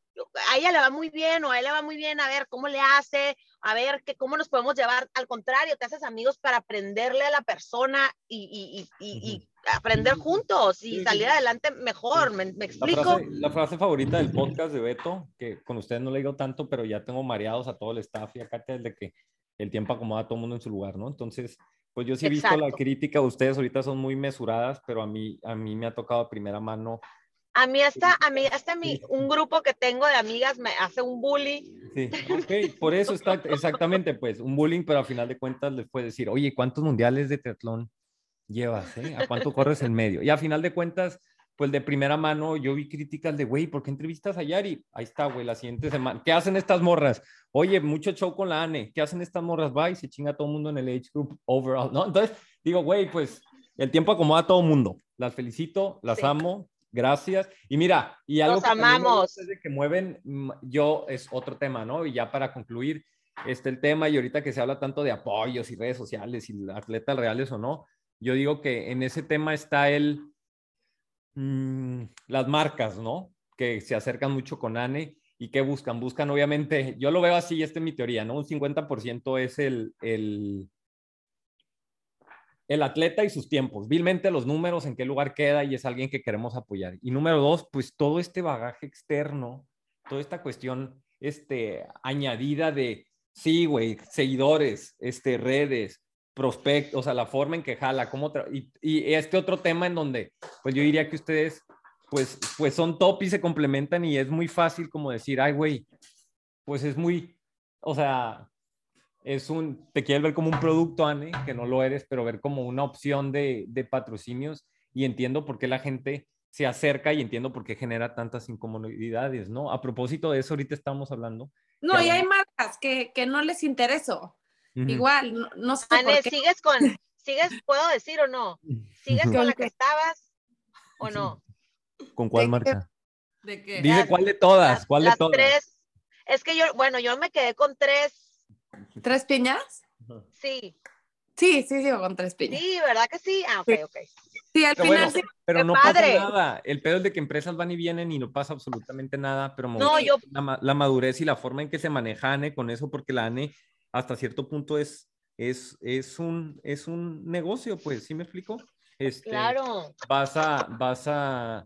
a ella le va muy bien o a él le va muy bien, a ver cómo le hace, a ver que, cómo nos podemos llevar, al contrario, te haces amigos para aprenderle a la persona y, y- y- y- aprender juntos y salir adelante mejor. ¿me, me La explico? frase, la frase favorita del podcast de Beto, que con ustedes no le digo tanto, pero ya tengo mareados a todo el staff y acá desde que el tiempo acomoda a todo el mundo en su lugar, ¿no? Entonces, pues yo sí he visto la crítica, ustedes ahorita son muy mesuradas, pero a mí, a mí me ha tocado a primera mano. A mí hasta, a mí *laughs* hasta mi, un grupo que tengo de amigas me hace un bully. Sí, ok, por eso está exactamente, pues, un bullying, pero al final de cuentas les puede decir, oye, ¿cuántos mundiales de triatlón llevas? eh? ¿A cuánto corres en medio? Y a final de cuentas, pues de primera mano yo vi críticas de, güey, ¿por qué entrevistas a Yari? Ahí está, güey, la siguiente semana. ¿Qué hacen estas morras? Oye, mucho show con la ANE. ¿Qué hacen estas morras? Va y se chinga todo el mundo en el age group overall, ¿no? Entonces, digo, güey, pues el tiempo acomoda a todo el mundo. Las felicito, las Sí. amo, gracias. Y mira, y algo Los que amamos. de que mueven, mm, yo es otro tema, ¿no? Y ya para concluir, este el tema, y ahorita que se habla tanto de apoyos y redes sociales y atletas reales o no, yo digo que en ese tema está el, mm, las marcas, ¿no? Que se acercan mucho con ANE y que buscan, buscan obviamente, yo lo veo así, esta es mi teoría, ¿no? Un 50% es el, el, el atleta y sus tiempos, vilmente los números, en qué lugar queda y es alguien que queremos apoyar. Y número dos, pues todo este bagaje externo, toda esta cuestión este, añadida de, sí, güey, seguidores, este, redes, prospectos, o sea, la forma en que jala, cómo y, y este otro tema en donde, pues yo diría que ustedes, pues, pues son top y se complementan y es muy fácil como decir, ay, güey, pues es muy, o sea, es un, te quieres ver como un producto, Anne, que no lo eres, pero ver como una opción de, de patrocinios y entiendo por qué la gente se acerca y entiendo por qué genera tantas incomodidades, ¿no? A propósito de eso, ahorita estamos hablando. No, y hay marcas que, que no les interesó. Ujú. Igual, no, no sé por qué. ¿sigues con, sigues, puedo decir o no? *laughs* ¿Sigues con la que estabas o no? ¿Con cuál ¿De qué? marca? ¿De qué? Dice Las- cuál de todas, Las- cuál de las todas. tres. Es que yo, bueno, yo me quedé con tres. *laughs* ¿Tres piñas? Sí, Sí, sí, sigo con tres piñas. sí, ¿verdad que sí? Ah, ok, ok. Sí, al Pero final bueno, sí. pero ¡Qué no padre! pasa nada. El pedo es de que empresas van y vienen y no pasa absolutamente nada, pero No, yo- la madurez y la forma en que se maneja ANE con eso, porque la ANE hasta cierto punto es, es, es, un, es un negocio, pues, ¿sí me explico? Este, Claro. Vas a, vas a,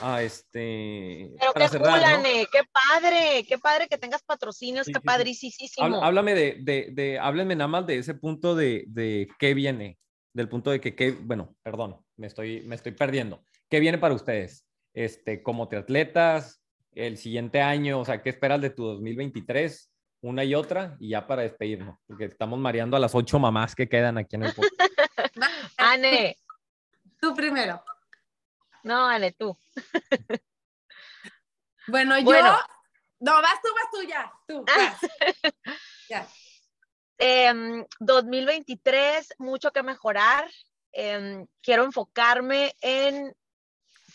a este, Pero para qué cerrar, cool, ¿no? Ane, qué padre, qué padre que tengas patrocinios, Sí, qué sí, padricísimo. Háblame de, de, de, háblenme nada más de ese punto de, de qué viene, del punto de que, qué, bueno, perdón, me estoy, me estoy perdiendo. ¿Qué viene para ustedes? Este, como triatletas, el siguiente año, o sea, ¿qué esperas de tu 2023? Una y otra, y ya para despedirnos, porque estamos mareando a las ocho mamás que quedan aquí en el podcast. *laughs* Ane, Tú primero. No, Ane, tú. *laughs* Bueno, yo. Bueno. No, vas tú, vas tú ya. Tú, vas. *laughs* ya. Em, 2023, mucho que mejorar. Em, quiero enfocarme en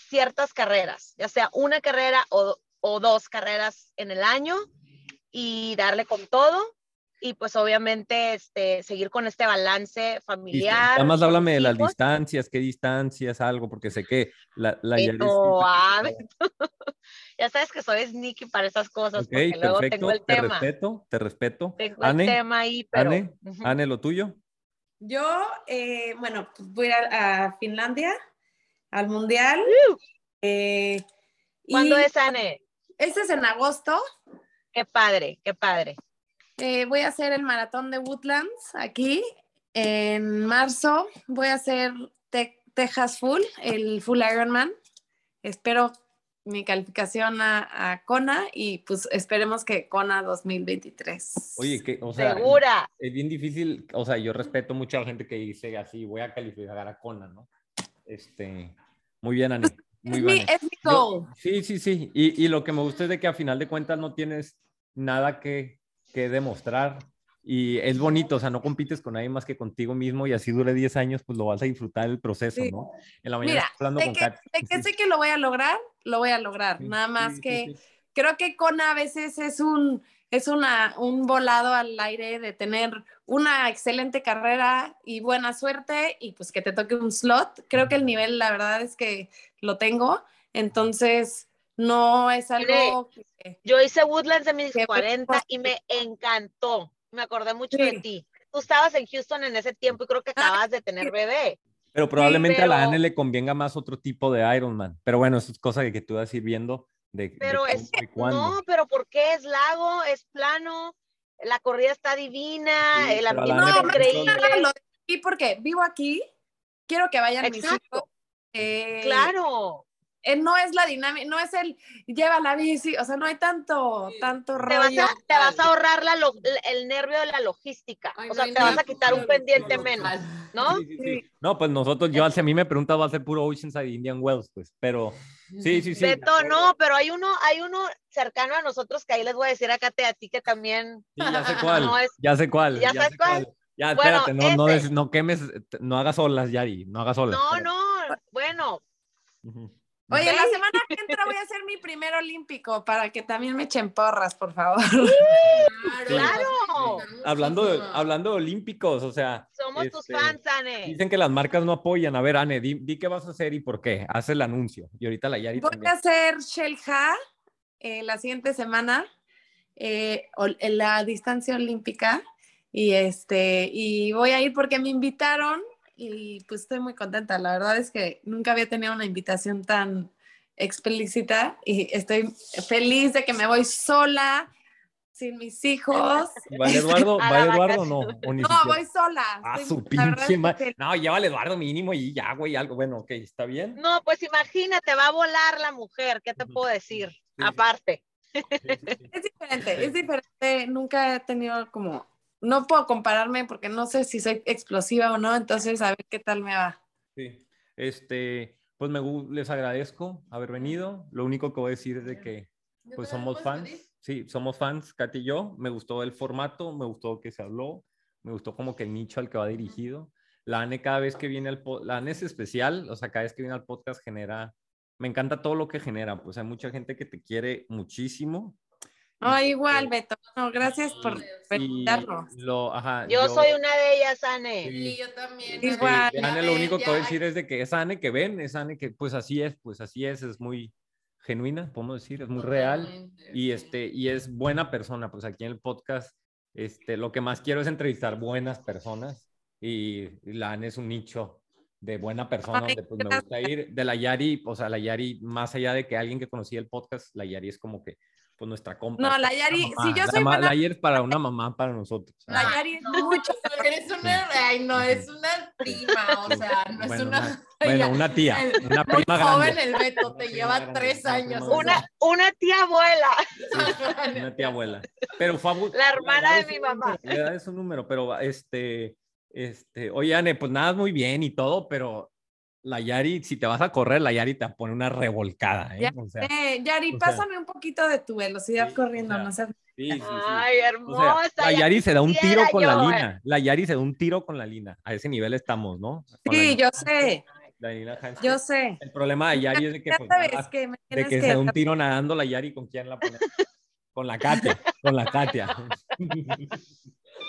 ciertas carreras, ya sea una carrera o, o dos carreras en el año y darle con todo. Y pues obviamente este, seguir con este balance familiar. Nada más háblame de las distancias, qué distancias, algo, porque sé que la, la no, ah, *laughs* ya sabes que soy sneaky para esas cosas, Ok, porque luego perfecto, tengo el te tema. respeto, te respeto. Tengo Ane, el tema ahí, pero. Ane, lo tuyo. Yo, eh, bueno, pues voy a, Finlandia, al Mundial. eh, ¿Cuándo y es, Ane? Este es en agosto. Qué padre, qué padre. Eh, voy a hacer el maratón de Woodlands aquí. En marzo voy a hacer Te- Texas Full, el Full Ironman. Espero mi calificación a, a Kona y pues esperemos que Kona 2023. Oye, que, o sea, Segura. es bien difícil, o sea, yo respeto mucho a la gente que dice así, voy a calificar a Conan, ¿no? Este, muy bien, Ani. Muy es, mi, bien. es mi Yo- goal. sí, sí, sí. Y, y lo que me gusta es de que a final de cuentas no tienes nada que, que demostrar. Y es bonito, o sea, no compites con nadie más que contigo mismo y así dure 10 años, pues lo vas a disfrutar el proceso, Sí. ¿no? En la mañana Mira, hablando de con que, de que sé que lo voy a lograr, lo voy a lograr. sí, Nada más sí, que creo que Kona a veces es un, es una, un volado al aire de tener una excelente carrera y buena suerte y pues que te toque un slot. Creo que el nivel, la verdad es que lo tengo. Entonces, no es algo que... Yo hice Woodlands de mis Qué 40 bueno. y me encantó. Me acordé mucho de ti. Tú estabas en Houston en ese tiempo y creo que Ah, acabas de tener bebé. Pero probablemente a la Anne le convenga más otro tipo de Ironman. Pero bueno, eso es cosa de que tú vas a ir viendo de, Pero es. No, pero ¿por qué es lago? Es plano. La corrida está divina. Sí, el ambiente le conviene. increíble. Y porque vivo aquí, quiero que vayan mis Exacto. hijos. Eh, Claro. Eh, no es la dinámica, no es el lleva la bici, o sea, no hay tanto, tanto Te vas, rollo. a, te vas a ahorrar la lo- el nervio de la logística. Ay, o sea, te vas a quitar un pendiente menos, ¿no? Sí, sí, sí. No, pues nosotros, yo, si a mí me preguntas, va a ser puro Oceanside Indian Wells, pues, pero sí, sí, sí. Beto, no, pero hay uno, hay uno cercano a nosotros que ahí les voy a decir a Kate, a ti que también. Sí, ya sé cuál, No es- ya sé cuál. ¿Ya sabes sé cuál? Ya, Bueno, espérate, no, no, ese. des- no quemes, no hagas olas, Yari, no hagas olas. No, espérate. no, bueno, Ujú. Oye, la semana que entra voy a hacer mi primer olímpico para que también me echen porras, por favor. Claro. Hablando de, hablando de olímpicos, o sea, somos tus este, fans, Ane. dicen que las marcas no apoyan. A ver, Ane, di, di qué vas a hacer y por qué. Haz el anuncio. Y ahorita la Yari Voy también. a hacer Shelja eh, la siguiente semana eh, ol- en la distancia olímpica y este y voy a ir porque me invitaron y pues estoy muy contenta. La verdad es que nunca había tenido una invitación tan explícita y estoy feliz de que me voy sola sin mis hijos. *laughs* ¿Va el Eduardo? ¿Va el Eduardo o no? ¿O *laughs* No, siquiera? voy sola. Ah, Estoy- su pinche es ma- que- No, lleva al Eduardo mínimo y ya, güey, algo. Bueno, ok, está bien. No, pues imagínate, va a volar la mujer, ¿qué te puedo decir? sí. Aparte. Sí, sí, sí. Es diferente, es diferente. Nunca he tenido como, no puedo compararme porque no sé si soy explosiva o no, entonces a ver qué tal me va. Sí. Este, pues me, les agradezco haber venido. Lo único que voy a decir es de que pues somos fans. Sí, somos fans, Katy y yo. Me gustó el formato, me gustó que se habló, me gustó como que el nicho al que va dirigido. La ANE cada vez que viene al podcast, la ANE es especial, o sea, cada vez que viene al podcast genera, me encanta todo lo que genera, pues hay mucha gente que te quiere muchísimo. No, Y, igual, Beto. No, gracias por y ajá, Yo, soy una de ellas, Ane. Sí. yo también. Sí, Igual. de Ane lo único que voy a decir es de que es Ane que ven, es Ane que pues así es, pues así es, es muy genuina, podemos decir, es muy real y este y es buena persona, pues aquí en el podcast este lo que más quiero es entrevistar buenas personas y, y la Ane es un nicho de buena persona, Ay, donde pues me gusta ir. De la Yari, o sea, la Yari, más allá de que alguien que conocía el podcast, la Yari es como que, pues nuestra compa. No, es la Yari, mamá. si yo La soy ma- buena- La Yari es para una mamá, para nosotros. La Yari es mucho. *laughs* Eres una, ay, no, es una prima, o sea, no es una. una, *laughs* bueno, una tía, una Muy prima joven grande. el Beto, te lleva grande, tres años. Una, *laughs* una tía abuela, Una tía abuela. Pero fue abu- La hermana de es mi mamá. número, La edad es un número, pero este, este, oye, Ane, pues nada, muy bien y todo, pero la Yari, si te vas a correr, la Yari te pone una revolcada, ¿eh? Ya O sea, Eh, Yari, o sea- pásame un poquito de tu velocidad Sí, corriendo, o sea, no sé. sí, sí, sí. Ay, O sea, hermosa. la ya Yari se da un tiro con la eh. lina. La Yari se da un tiro con la lina. A ese nivel estamos, ¿no? Con Sí, yo sé, yo sé. El problema de Yari es de que, pues, nada sabes más- que me de que que... se da un tiro nadando la Yari, ¿con quién la pone? Con la Katia, con la Katia.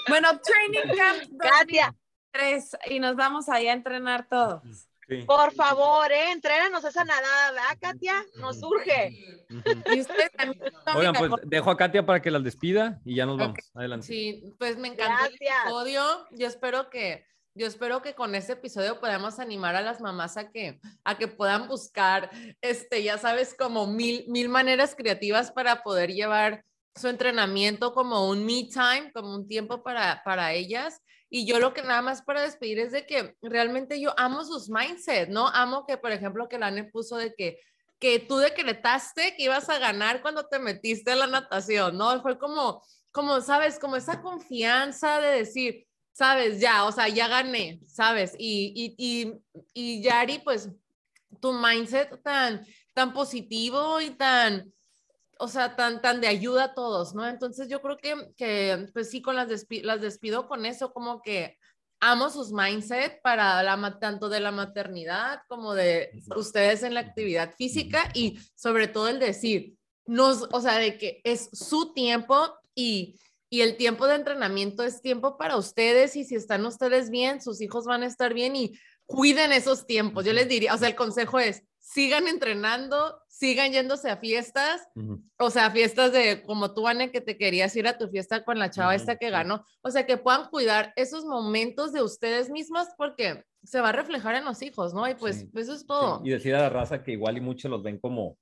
Bueno, Training Camp Katia, 2003 y nos vamos allá a entrenar todos. Sí. por favor, eh, entrénanos esa nadada, ¿verdad, Katia? Nos urge. Ujú. Y ustedes también. Oigan, pues dejo a Katia para que las despida y ya nos vamos. Adelante. Sí, pues me encantó el Gracias. episodio. Yo espero que, yo espero que con este episodio podamos animar a las mamás a que, a que puedan buscar, este, ya sabes, como mil, mil maneras creativas para poder llevar su entrenamiento como un me time, como un tiempo para, para ellas. Y yo lo que nada más para despedir es de que realmente yo amo sus mindset, ¿no? Amo que, por ejemplo, que la Ane puso de que que tú decretaste que ibas a ganar cuando te metiste a la natación, ¿no? Fue como, como, sabes, como esa confianza de decir, sabes, ya, o sea, ya gané, sabes, y, y, y, y Yari, pues, tu mindset tan, tan positivo y tan, o sea, tan, tan de ayuda a todos, ¿no? Entonces yo creo que, que pues sí, con las, despi- las despido con eso, como que amo sus mindset para la, tanto de la maternidad como de ustedes en la actividad física y sobre todo el decir, nos, o sea, de que es su tiempo y, y el tiempo de entrenamiento es tiempo para ustedes y si están ustedes bien, sus hijos van a estar bien y cuiden esos tiempos. Yo les diría, o sea, el consejo es, sigan entrenando, sigan yéndose a fiestas, Ujú. o sea, fiestas de como tú, Anne, que te querías ir a tu fiesta con la chava esta que ganó, o sea, que puedan cuidar esos momentos de ustedes mismos porque se va a reflejar en los hijos, ¿no? Y pues Sí. eso es todo. Sí, Y decir a la raza que igual y muchos los ven como,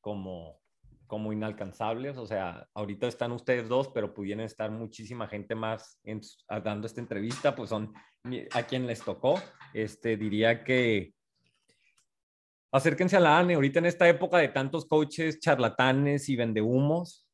como, como inalcanzables. O sea, ahorita están ustedes dos, pero pudieran estar muchísima gente más en, dando esta entrevista, pues son a quien les tocó. Este, diría que acérquense a la ANE ahorita en esta época de tantos coaches, charlatanes y vendehumos,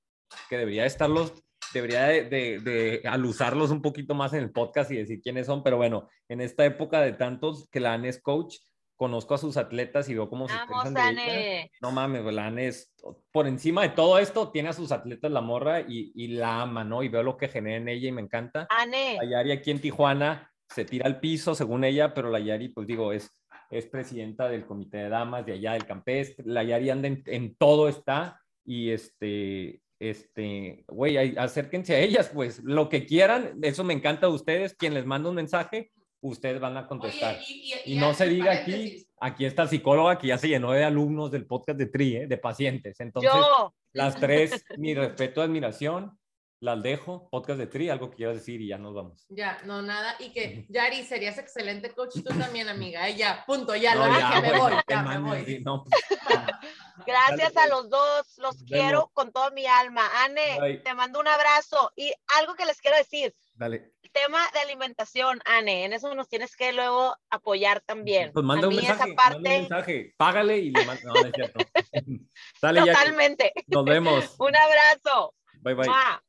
que debería estarlos, debería de, de, de alusarlos un poquito más en el podcast y decir quiénes son, pero bueno, en esta época de tantos que la ANE es coach, conozco a sus atletas y veo cómo se Vamos. Ane. No mames, güey, la ANE es, por encima de todo esto, tiene a sus atletas la morra y, y la ama, ¿no? Y veo lo que genera en ella y me encanta. Ane, La Yari aquí en Tijuana se tira al piso, según ella, pero la Yari, pues digo, es, es presidenta del comité de damas de allá del campestre. La Yari anda en, en todo está y este, este, güey, acérquense a ellas, pues lo que quieran, eso me encanta de ustedes. Quien les manda un mensaje, ustedes van a contestar. Oye, y, Y no se diga aquí, aquí está psicóloga que ya se llenó de alumnos del podcast de TRI, ¿eh? de pacientes. Entonces, yo, las tres, mi respeto, admiración, las dejo. Podcast de TRI, algo que quieras decir y ya nos vamos. Ya, no, nada. Y que, *laughs* Yari, serías excelente coach tú también, amiga. ¿eh? Ya, punto, ya, No, lo ya, dije, me voy, ya, me voy. sí, no, pues, *laughs* gracias Dale, a los dos, los Nos quiero vemos. con toda mi alma. Ane, Bye. te mando un abrazo y algo que les quiero decir, dale. el tema de alimentación, Ane, en eso nos tienes que luego apoyar también. Pues manda a un mí mensaje, esa manda un parte, mensaje, págale y le manda. No, no es cierto. *laughs* Dale, ya. totalmente. Nos vemos. Un abrazo. Bye, bye. Mua.